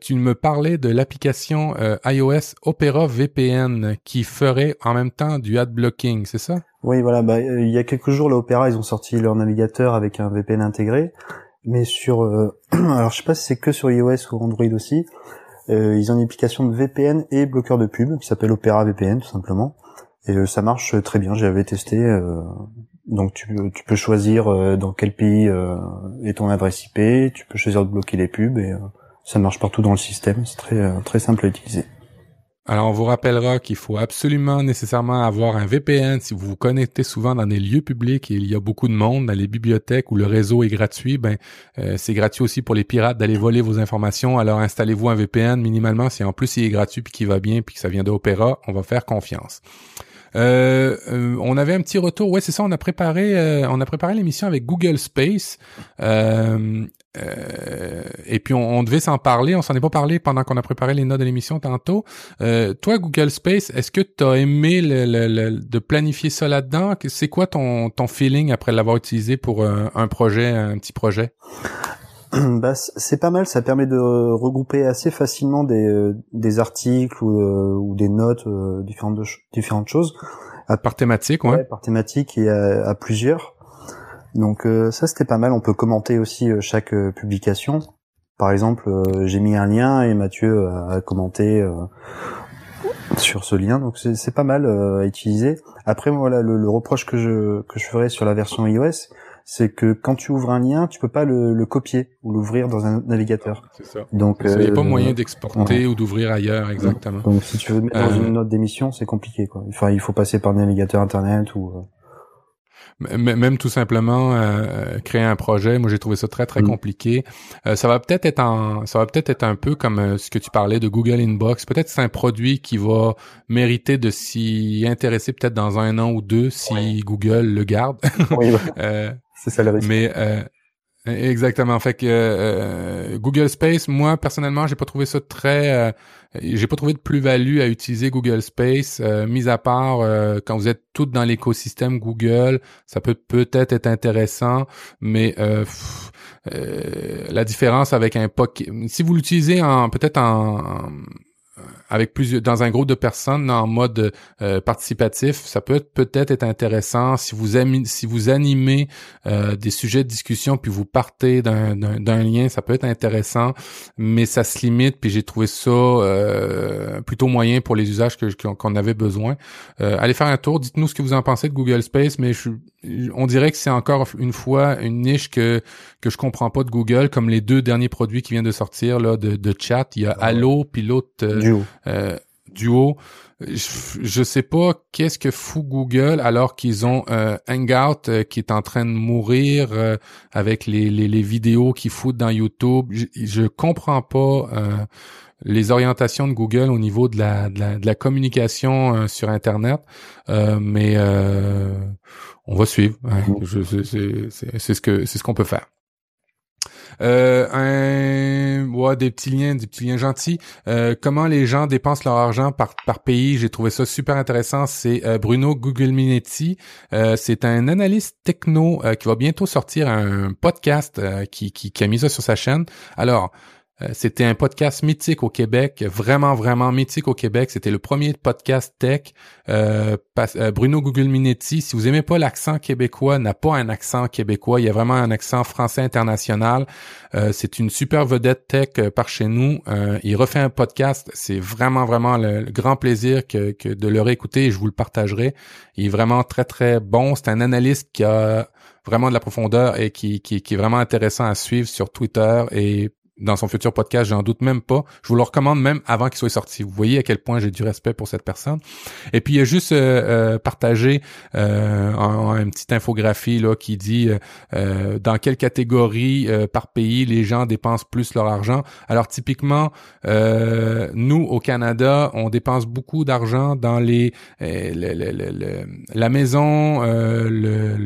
tu me parlais de l'application iOS Opera VPN qui ferait en même temps du ad blocking, c'est ça? Oui, voilà. Bah, il y a quelques jours, l'Opera, ils ont sorti leur navigateur avec un VPN intégré. Mais sur... <clears throat> alors, je sais pas si c'est que sur iOS ou Android aussi. Euh, ils ont une application de VPN et bloqueur de pub qui s'appelle Opera VPN tout simplement. Et euh, ça marche très bien, j'avais testé. Euh, donc tu, tu, peux choisir dans quel pays est ton adresse IP, tu peux choisir de bloquer les pubs et ça marche partout dans le système. C'est très très simple à utiliser. Alors, on vous rappellera qu'il faut absolument nécessairement avoir un VPN si vous vous connectez souvent dans des lieux publics et il y a beaucoup de monde, dans les bibliothèques où le réseau est gratuit. Ben, euh, c'est gratuit aussi pour les pirates d'aller voler vos informations. Alors, installez-vous un VPN minimalement. Si en plus il est gratuit puis qu'il va bien puis que ça vient d'Opéra, on va faire confiance. Euh, euh, on avait un petit retour. Ouais, c'est ça. On a préparé, euh, on a préparé l'émission avec Google Space. Euh, et puis on, devait s'en parler. On s'en est pas parlé pendant qu'on a préparé les notes de l'émission tantôt. toi, Google Space, est-ce que tu as aimé le, de planifier ça là-dedans? C'est quoi ton ton feeling après l'avoir utilisé pour un projet, un petit projet? <clears throat> bah, c'est pas mal, ça permet de regrouper assez facilement des, euh, des articles ou, euh, ou des notes euh, différentes, de différentes choses. À, par thématique, ouais. Par thématique et à, plusieurs. Donc ça c'était pas mal, on peut commenter aussi chaque publication. Par exemple, j'ai mis un lien et Mathieu a commenté sur ce lien, donc c'est pas mal à utiliser. Après, voilà, le, le, reproche que je que je ferais sur la version iOS, c'est que quand tu ouvres un lien, tu peux pas le, copier ou l'ouvrir dans un navigateur. C'est ça. Donc, il n'y a pas euh, moyen d'exporter ou d'ouvrir ailleurs, exactement. Donc, si tu veux mettre dans euh. une note d'émission, c'est compliqué, quoi. Enfin, il faut passer par le navigateur internet ou. Euh, même tout simplement créer un projet, moi j'ai trouvé ça très très mm. compliqué. ça va peut-être être un, ça va peut-être être un peu comme ce que tu parlais de Google Inbox. Peut-être c'est un produit qui va mériter de s'y intéresser peut-être dans un an ou deux si Google le garde. Oui, <laughs> C'est ça le risque. Mais euh, exactement. Fait que euh, Google Space, moi personnellement, j'ai pas trouvé ça très. Euh, j'ai pas trouvé de plus-value à utiliser Google Space, mis à part quand vous êtes toutes dans l'écosystème Google, ça peut peut-être être intéressant, mais la différence avec un pocket, si vous l'utilisez en peut-être en avec plusieurs dans un groupe de personnes en mode euh, participatif, ça peut peut-être être intéressant si vous si vous animez euh, des sujets de discussion puis vous partez d'un lien, ça peut être intéressant, mais ça se limite. Puis j'ai trouvé ça euh, plutôt moyen pour les usages que qu'on avait besoin. allez faire un tour, dites-nous ce que vous en pensez de Google Space, mais je, on dirait que c'est encore une fois une niche que que je comprends pas de Google, comme les deux derniers produits qui viennent de sortir là de, de chat. Il y a Allo puis l'autre euh, duo. Je, sais pas qu'est-ce que fout Google alors qu'ils ont euh, Hangout euh, qui est en train de mourir avec les, les, vidéos qu'ils foutent dans YouTube. Je, je comprends pas les orientations de Google au niveau de la, de la, communication sur Internet, mais on va suivre. Hein. Mm. C'est ce que c'est ce qu'on peut faire. Euh, un, ouais, des petits liens, des petits liens gentils. Euh, comment les gens dépensent leur argent par, par pays, j'ai trouvé ça super intéressant. C'est euh, Bruno Guglielminetti. Euh, c'est un analyste techno qui va bientôt sortir un podcast qui, qui, qui a mis ça sur sa chaîne. Alors, c'était un podcast mythique au Québec, vraiment, vraiment mythique au Québec. C'était le premier podcast tech. Euh, euh, Bruno Google Minetti, si vous aimez pas l'accent québécois, n'a pas un accent québécois. Il y a vraiment un accent français international. c'est une super vedette tech par chez nous. il refait un podcast. C'est vraiment, vraiment le, grand plaisir que, de le réécouter et je vous le partagerai. Il est vraiment très, très bon. C'est un analyste qui a vraiment de la profondeur et qui, qui, qui est vraiment intéressant à suivre sur Twitter et dans son futur podcast, j'en doute même pas. Je vous le recommande même avant qu'il soit sorti. Vous voyez à quel point j'ai du respect pour cette personne. Et puis il y a juste euh, euh partagé euh, une petite infographie là qui dit euh, euh, dans quelle catégorie par pays les gens dépensent plus leur argent. Alors typiquement, nous au Canada, on dépense beaucoup d'argent dans les la maison, le,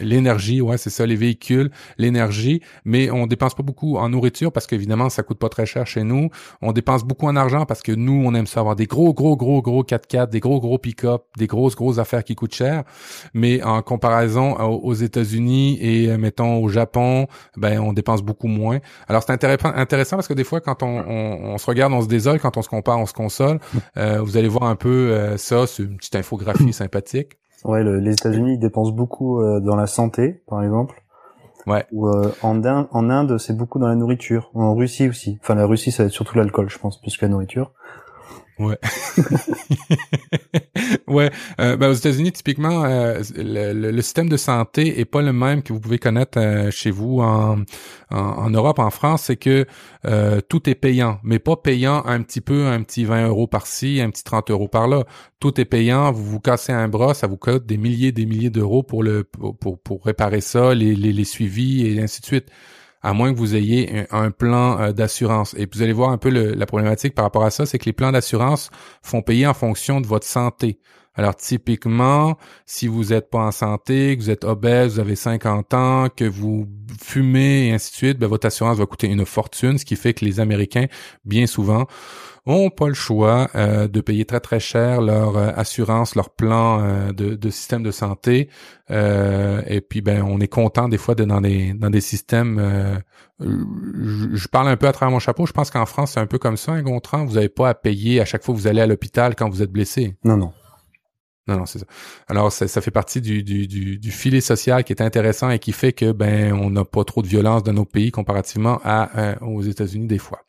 l'énergie, ouais, c'est ça, les véhicules, l'énergie, mais on dépense pas beaucoup en nourriture parce qu'évidemment, ça coûte pas très cher chez nous. On dépense beaucoup en argent parce que nous, on aime ça avoir des gros, gros, gros, gros 4x4, des gros, gros pick-up, des grosses, grosses affaires qui coûtent cher. Mais en comparaison aux États-Unis et, mettons, au Japon, ben, on dépense beaucoup moins. Alors, c'est intéressant, parce que des fois, quand on, on, se regarde, on se désole, quand on se compare, on se console. Euh, vous allez voir un peu euh, ça, c'est une petite infographie <coughs> sympathique. Ouais, les États-Unis dépensent beaucoup euh, dans la santé, par exemple. Ouais. Ou euh, en Inde, en Inde, c'est beaucoup dans la nourriture. En Russie aussi. Enfin, la Russie, ça va être surtout l'alcool, je pense, plus que la nourriture. Ouais. <laughs> ouais. Euh, ben aux États-Unis, typiquement, euh, le, système de santé est pas le même que vous pouvez connaître euh, chez vous en, en, Europe, en France. C'est que tout est payant, mais pas payant un petit peu, un petit 20 euros par-ci, un petit 30 euros par-là. Tout est payant. Vous vous cassez un bras, ça vous coûte des milliers, des milliers d'euros pour le pour, pour, réparer ça, les, les suivis et ainsi de suite à moins que vous ayez un, plan euh, d'assurance. Et vous allez voir un peu la problématique par rapport à ça, c'est que les plans d'assurance font payer en fonction de votre santé. Alors typiquement, si vous n'êtes pas en santé, que vous êtes obèse, vous avez 50 ans, que vous fumez et ainsi de suite, ben, votre assurance va coûter une fortune, ce qui fait que les Américains, bien souvent, ont pas le choix euh, de payer très très cher leur euh, assurance, leur plan euh, de, de, système de santé. et puis ben on est content des fois de dans des dans des systèmes. Je, parle un peu à travers mon chapeau. Je pense qu'en France c'est un peu comme ça, un Gontran. Vous n'avez pas à payer à chaque fois que vous allez à l'hôpital quand vous êtes blessé. Non non. Non, non, c'est ça. Alors, ça, ça fait partie du, du, du, du, filet social qui est intéressant et qui fait que ben on n'a pas trop de violence dans nos pays comparativement à aux États-Unis des fois.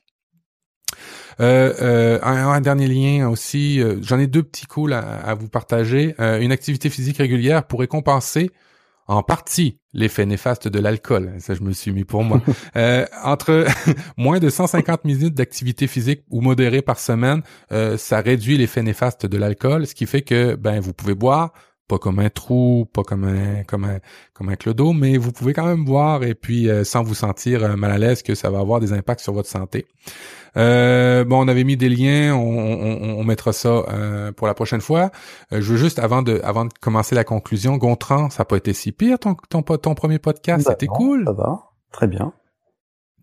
Euh, euh, un, dernier lien aussi, euh, j'en ai deux petits coups à, vous partager. une activité physique régulière pourrait compenser en partie l'effet néfaste de l'alcool. Ça, je me suis mis pour moi. <laughs> entre <laughs> moins de 150 minutes d'activité physique ou modérée par semaine, ça réduit l'effet néfaste de l'alcool, ce qui fait que ben vous pouvez boire, pas comme un trou, pas comme un comme un comme un clodo, mais vous pouvez quand même boire et puis sans vous sentir mal à l'aise que ça va avoir des impacts sur votre santé. Euh, bon, on avait mis des liens, on, mettra ça euh, pour la prochaine fois. Euh, je veux juste, avant de, avant de commencer la conclusion, Gontran, ça n'a pas été si pire ton, ton, ton premier podcast, bah c'était cool. Ça va, très bien.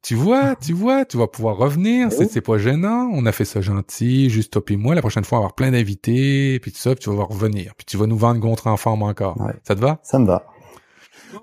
Tu vois, <laughs> tu vois, tu vas pouvoir revenir, c'est, c'est pas gênant. On a fait ça gentil, juste toi et moi. La prochaine fois, on va avoir plein d'invités, puis tout ça, puis tu vas revenir. Puis tu vas nous vendre Gontran en forme encore. Ça te va? Ça me va.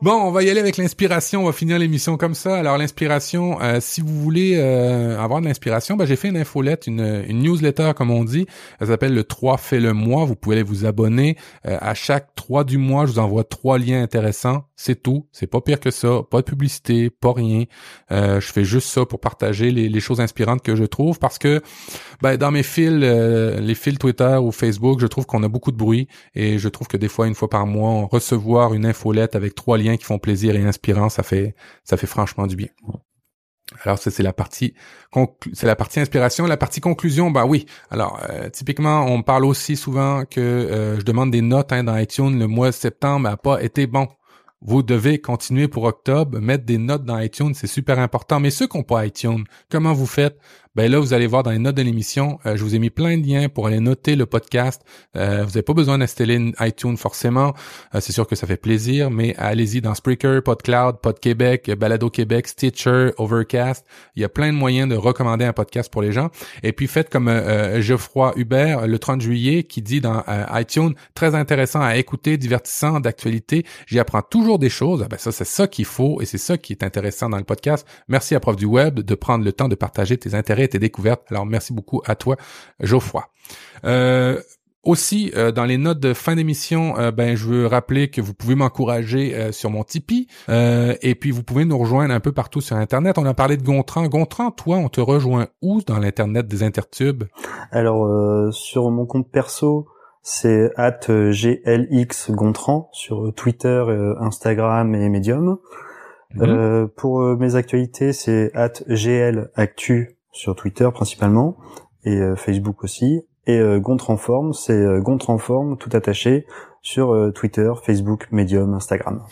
Bon, on va y aller avec l'inspiration. On va finir l'émission comme ça. Alors l'inspiration, euh, si vous voulez euh, avoir de l'inspiration, ben, j'ai fait une infolette, une, une, newsletter comme on dit. Elle s'appelle le 3 fait le mois. Vous pouvez aller vous abonner. Euh, à chaque 3 du mois, je vous envoie trois liens intéressants. C'est tout. C'est pas pire que ça. Pas de publicité, pas rien. je fais juste ça pour partager les, choses inspirantes que je trouve parce que ben, dans mes fils, les fils Twitter ou Facebook, je trouve qu'on a beaucoup de bruit et je trouve que des fois, une fois par mois, recevoir une infolette avec trois liens qui font plaisir et inspirants, ça fait ça fait franchement du bien. Alors ça c'est la partie c'est la partie inspiration, la partie conclusion, bah oui. Alors euh, typiquement on parle aussi souvent que euh, je demande des notes hein, dans iTunes, le mois de septembre n'a pas été bon. Vous devez continuer pour octobre, mettre des notes dans iTunes, c'est super important. Mais ceux qui n'ont pas iTunes, comment vous faites? Ben là, vous allez voir dans les notes de l'émission, euh, je vous ai mis plein de liens pour aller noter le podcast. Euh, vous n'avez pas besoin d'installer iTunes forcément. Euh, c'est sûr que ça fait plaisir, mais allez-y dans Spreaker, PodCloud, PodQuébec, Balado Québec, Stitcher, Overcast. Il y a plein de moyens de recommander un podcast pour les gens. Et puis faites comme Geoffroy Hubert le 30 juillet qui dit dans iTunes, très intéressant à écouter, divertissant, d'actualité. J'y apprends toujours des choses. Ah ben ça, c'est ça qu'il faut et c'est ça qui est intéressant dans le podcast. Merci à Prof du Web de prendre le temps de partager tes intérêts tes découvertes. Alors merci beaucoup à toi, Geoffroy. Euh, aussi, euh, dans les notes de fin d'émission, euh, ben je veux rappeler que vous pouvez m'encourager sur mon Tipeee et puis vous pouvez nous rejoindre un peu partout sur Internet. On a parlé de Gontran. Gontran, toi, on te rejoint où dans l'Internet des Intertubes? Alors, sur mon compte perso, c'est at glx Gontran sur Twitter, Instagram et Medium. Mhm. pour mes actualités, c'est at glactu sur Twitter principalement et euh, Facebook aussi. Et euh, Gontranform, c'est euh, Gontranform tout attaché sur Twitter, Facebook, Medium, Instagram.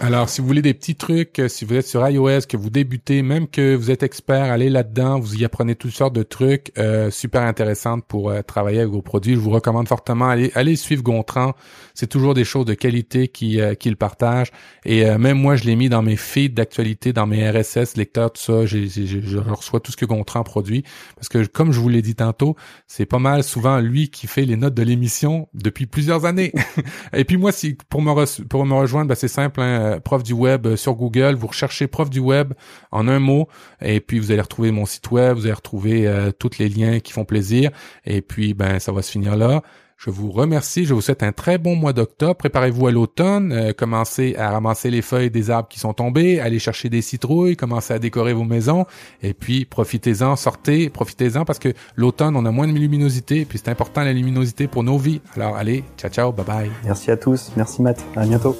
Alors, si vous voulez des petits trucs, euh, si vous êtes sur iOS, que vous débutez, même que vous êtes expert, allez là-dedans, vous y apprenez toutes sortes de trucs euh, super intéressants pour euh, travailler avec vos produits. Je vous recommande fortement, allez, allez suivre Gontran. C'est toujours des choses de qualité qui qu'il partage. Et même moi, je l'ai mis dans mes feeds d'actualité, dans mes RSS, lecteurs, tout ça. je reçois tout ce que Gontran produit. Parce que, comme je vous l'ai dit tantôt, c'est pas mal souvent lui qui fait les notes de l'émission depuis plusieurs années. <laughs> Et puis moi, si pour me, pour me rejoindre, ben, c'est simple, hein, euh, prof du web euh, sur Google, vous recherchez prof du web en un mot, et puis vous allez retrouver mon site web, vous allez retrouver euh, tous les liens qui font plaisir, et puis ben ça va se finir là. Je vous remercie. Je vous souhaite un très bon mois d'octobre. Préparez-vous à l'automne. Euh, commencez à ramasser les feuilles des arbres qui sont tombés. Allez chercher des citrouilles. Commencez à décorer vos maisons. Et puis, profitez-en, sortez, profitez-en parce que l'automne, on a moins de luminosité. Et puis, c'est important la luminosité pour nos vies. Alors, allez, ciao, ciao, bye bye. Merci à tous. Merci Matt. À bientôt.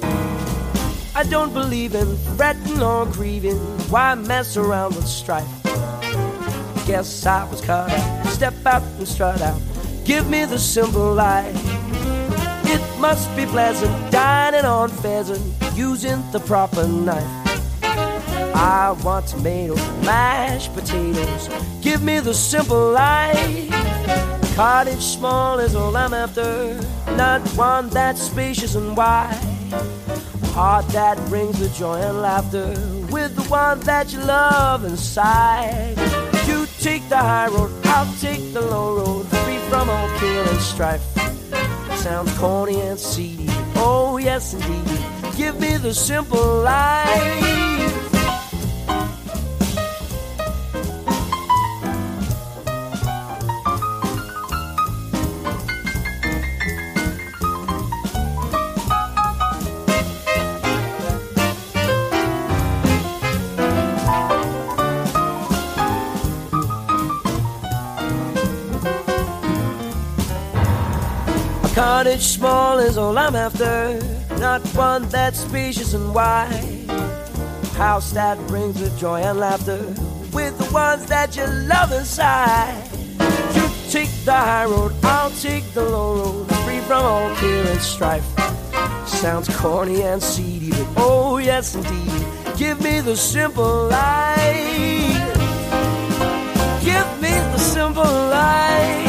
I don't believe in fretting or grieving. Why mess around with strife? Guess I was cut out. Step out and strut out. Give me the simple life. It must be pleasant dining on pheasant using the proper knife. I want tomatoes, mashed potatoes. Give me the simple life. Cottage small is all I'm after, not one that's spacious and wide. Heart that brings the joy and laughter with the one that you love inside. You take the high road, I'll take the low road free from all kill and strife. Sounds corny and seedy. Oh, yes, indeed. Give me the simple life. Cottage small is all I'm after, not one that's spacious and wide. House that brings with joy and laughter with the ones that you love inside. You take the high road, I'll take the low road, free from all care and strife. Sounds corny and seedy, but oh yes indeed, give me the simple life. Give me the simple life.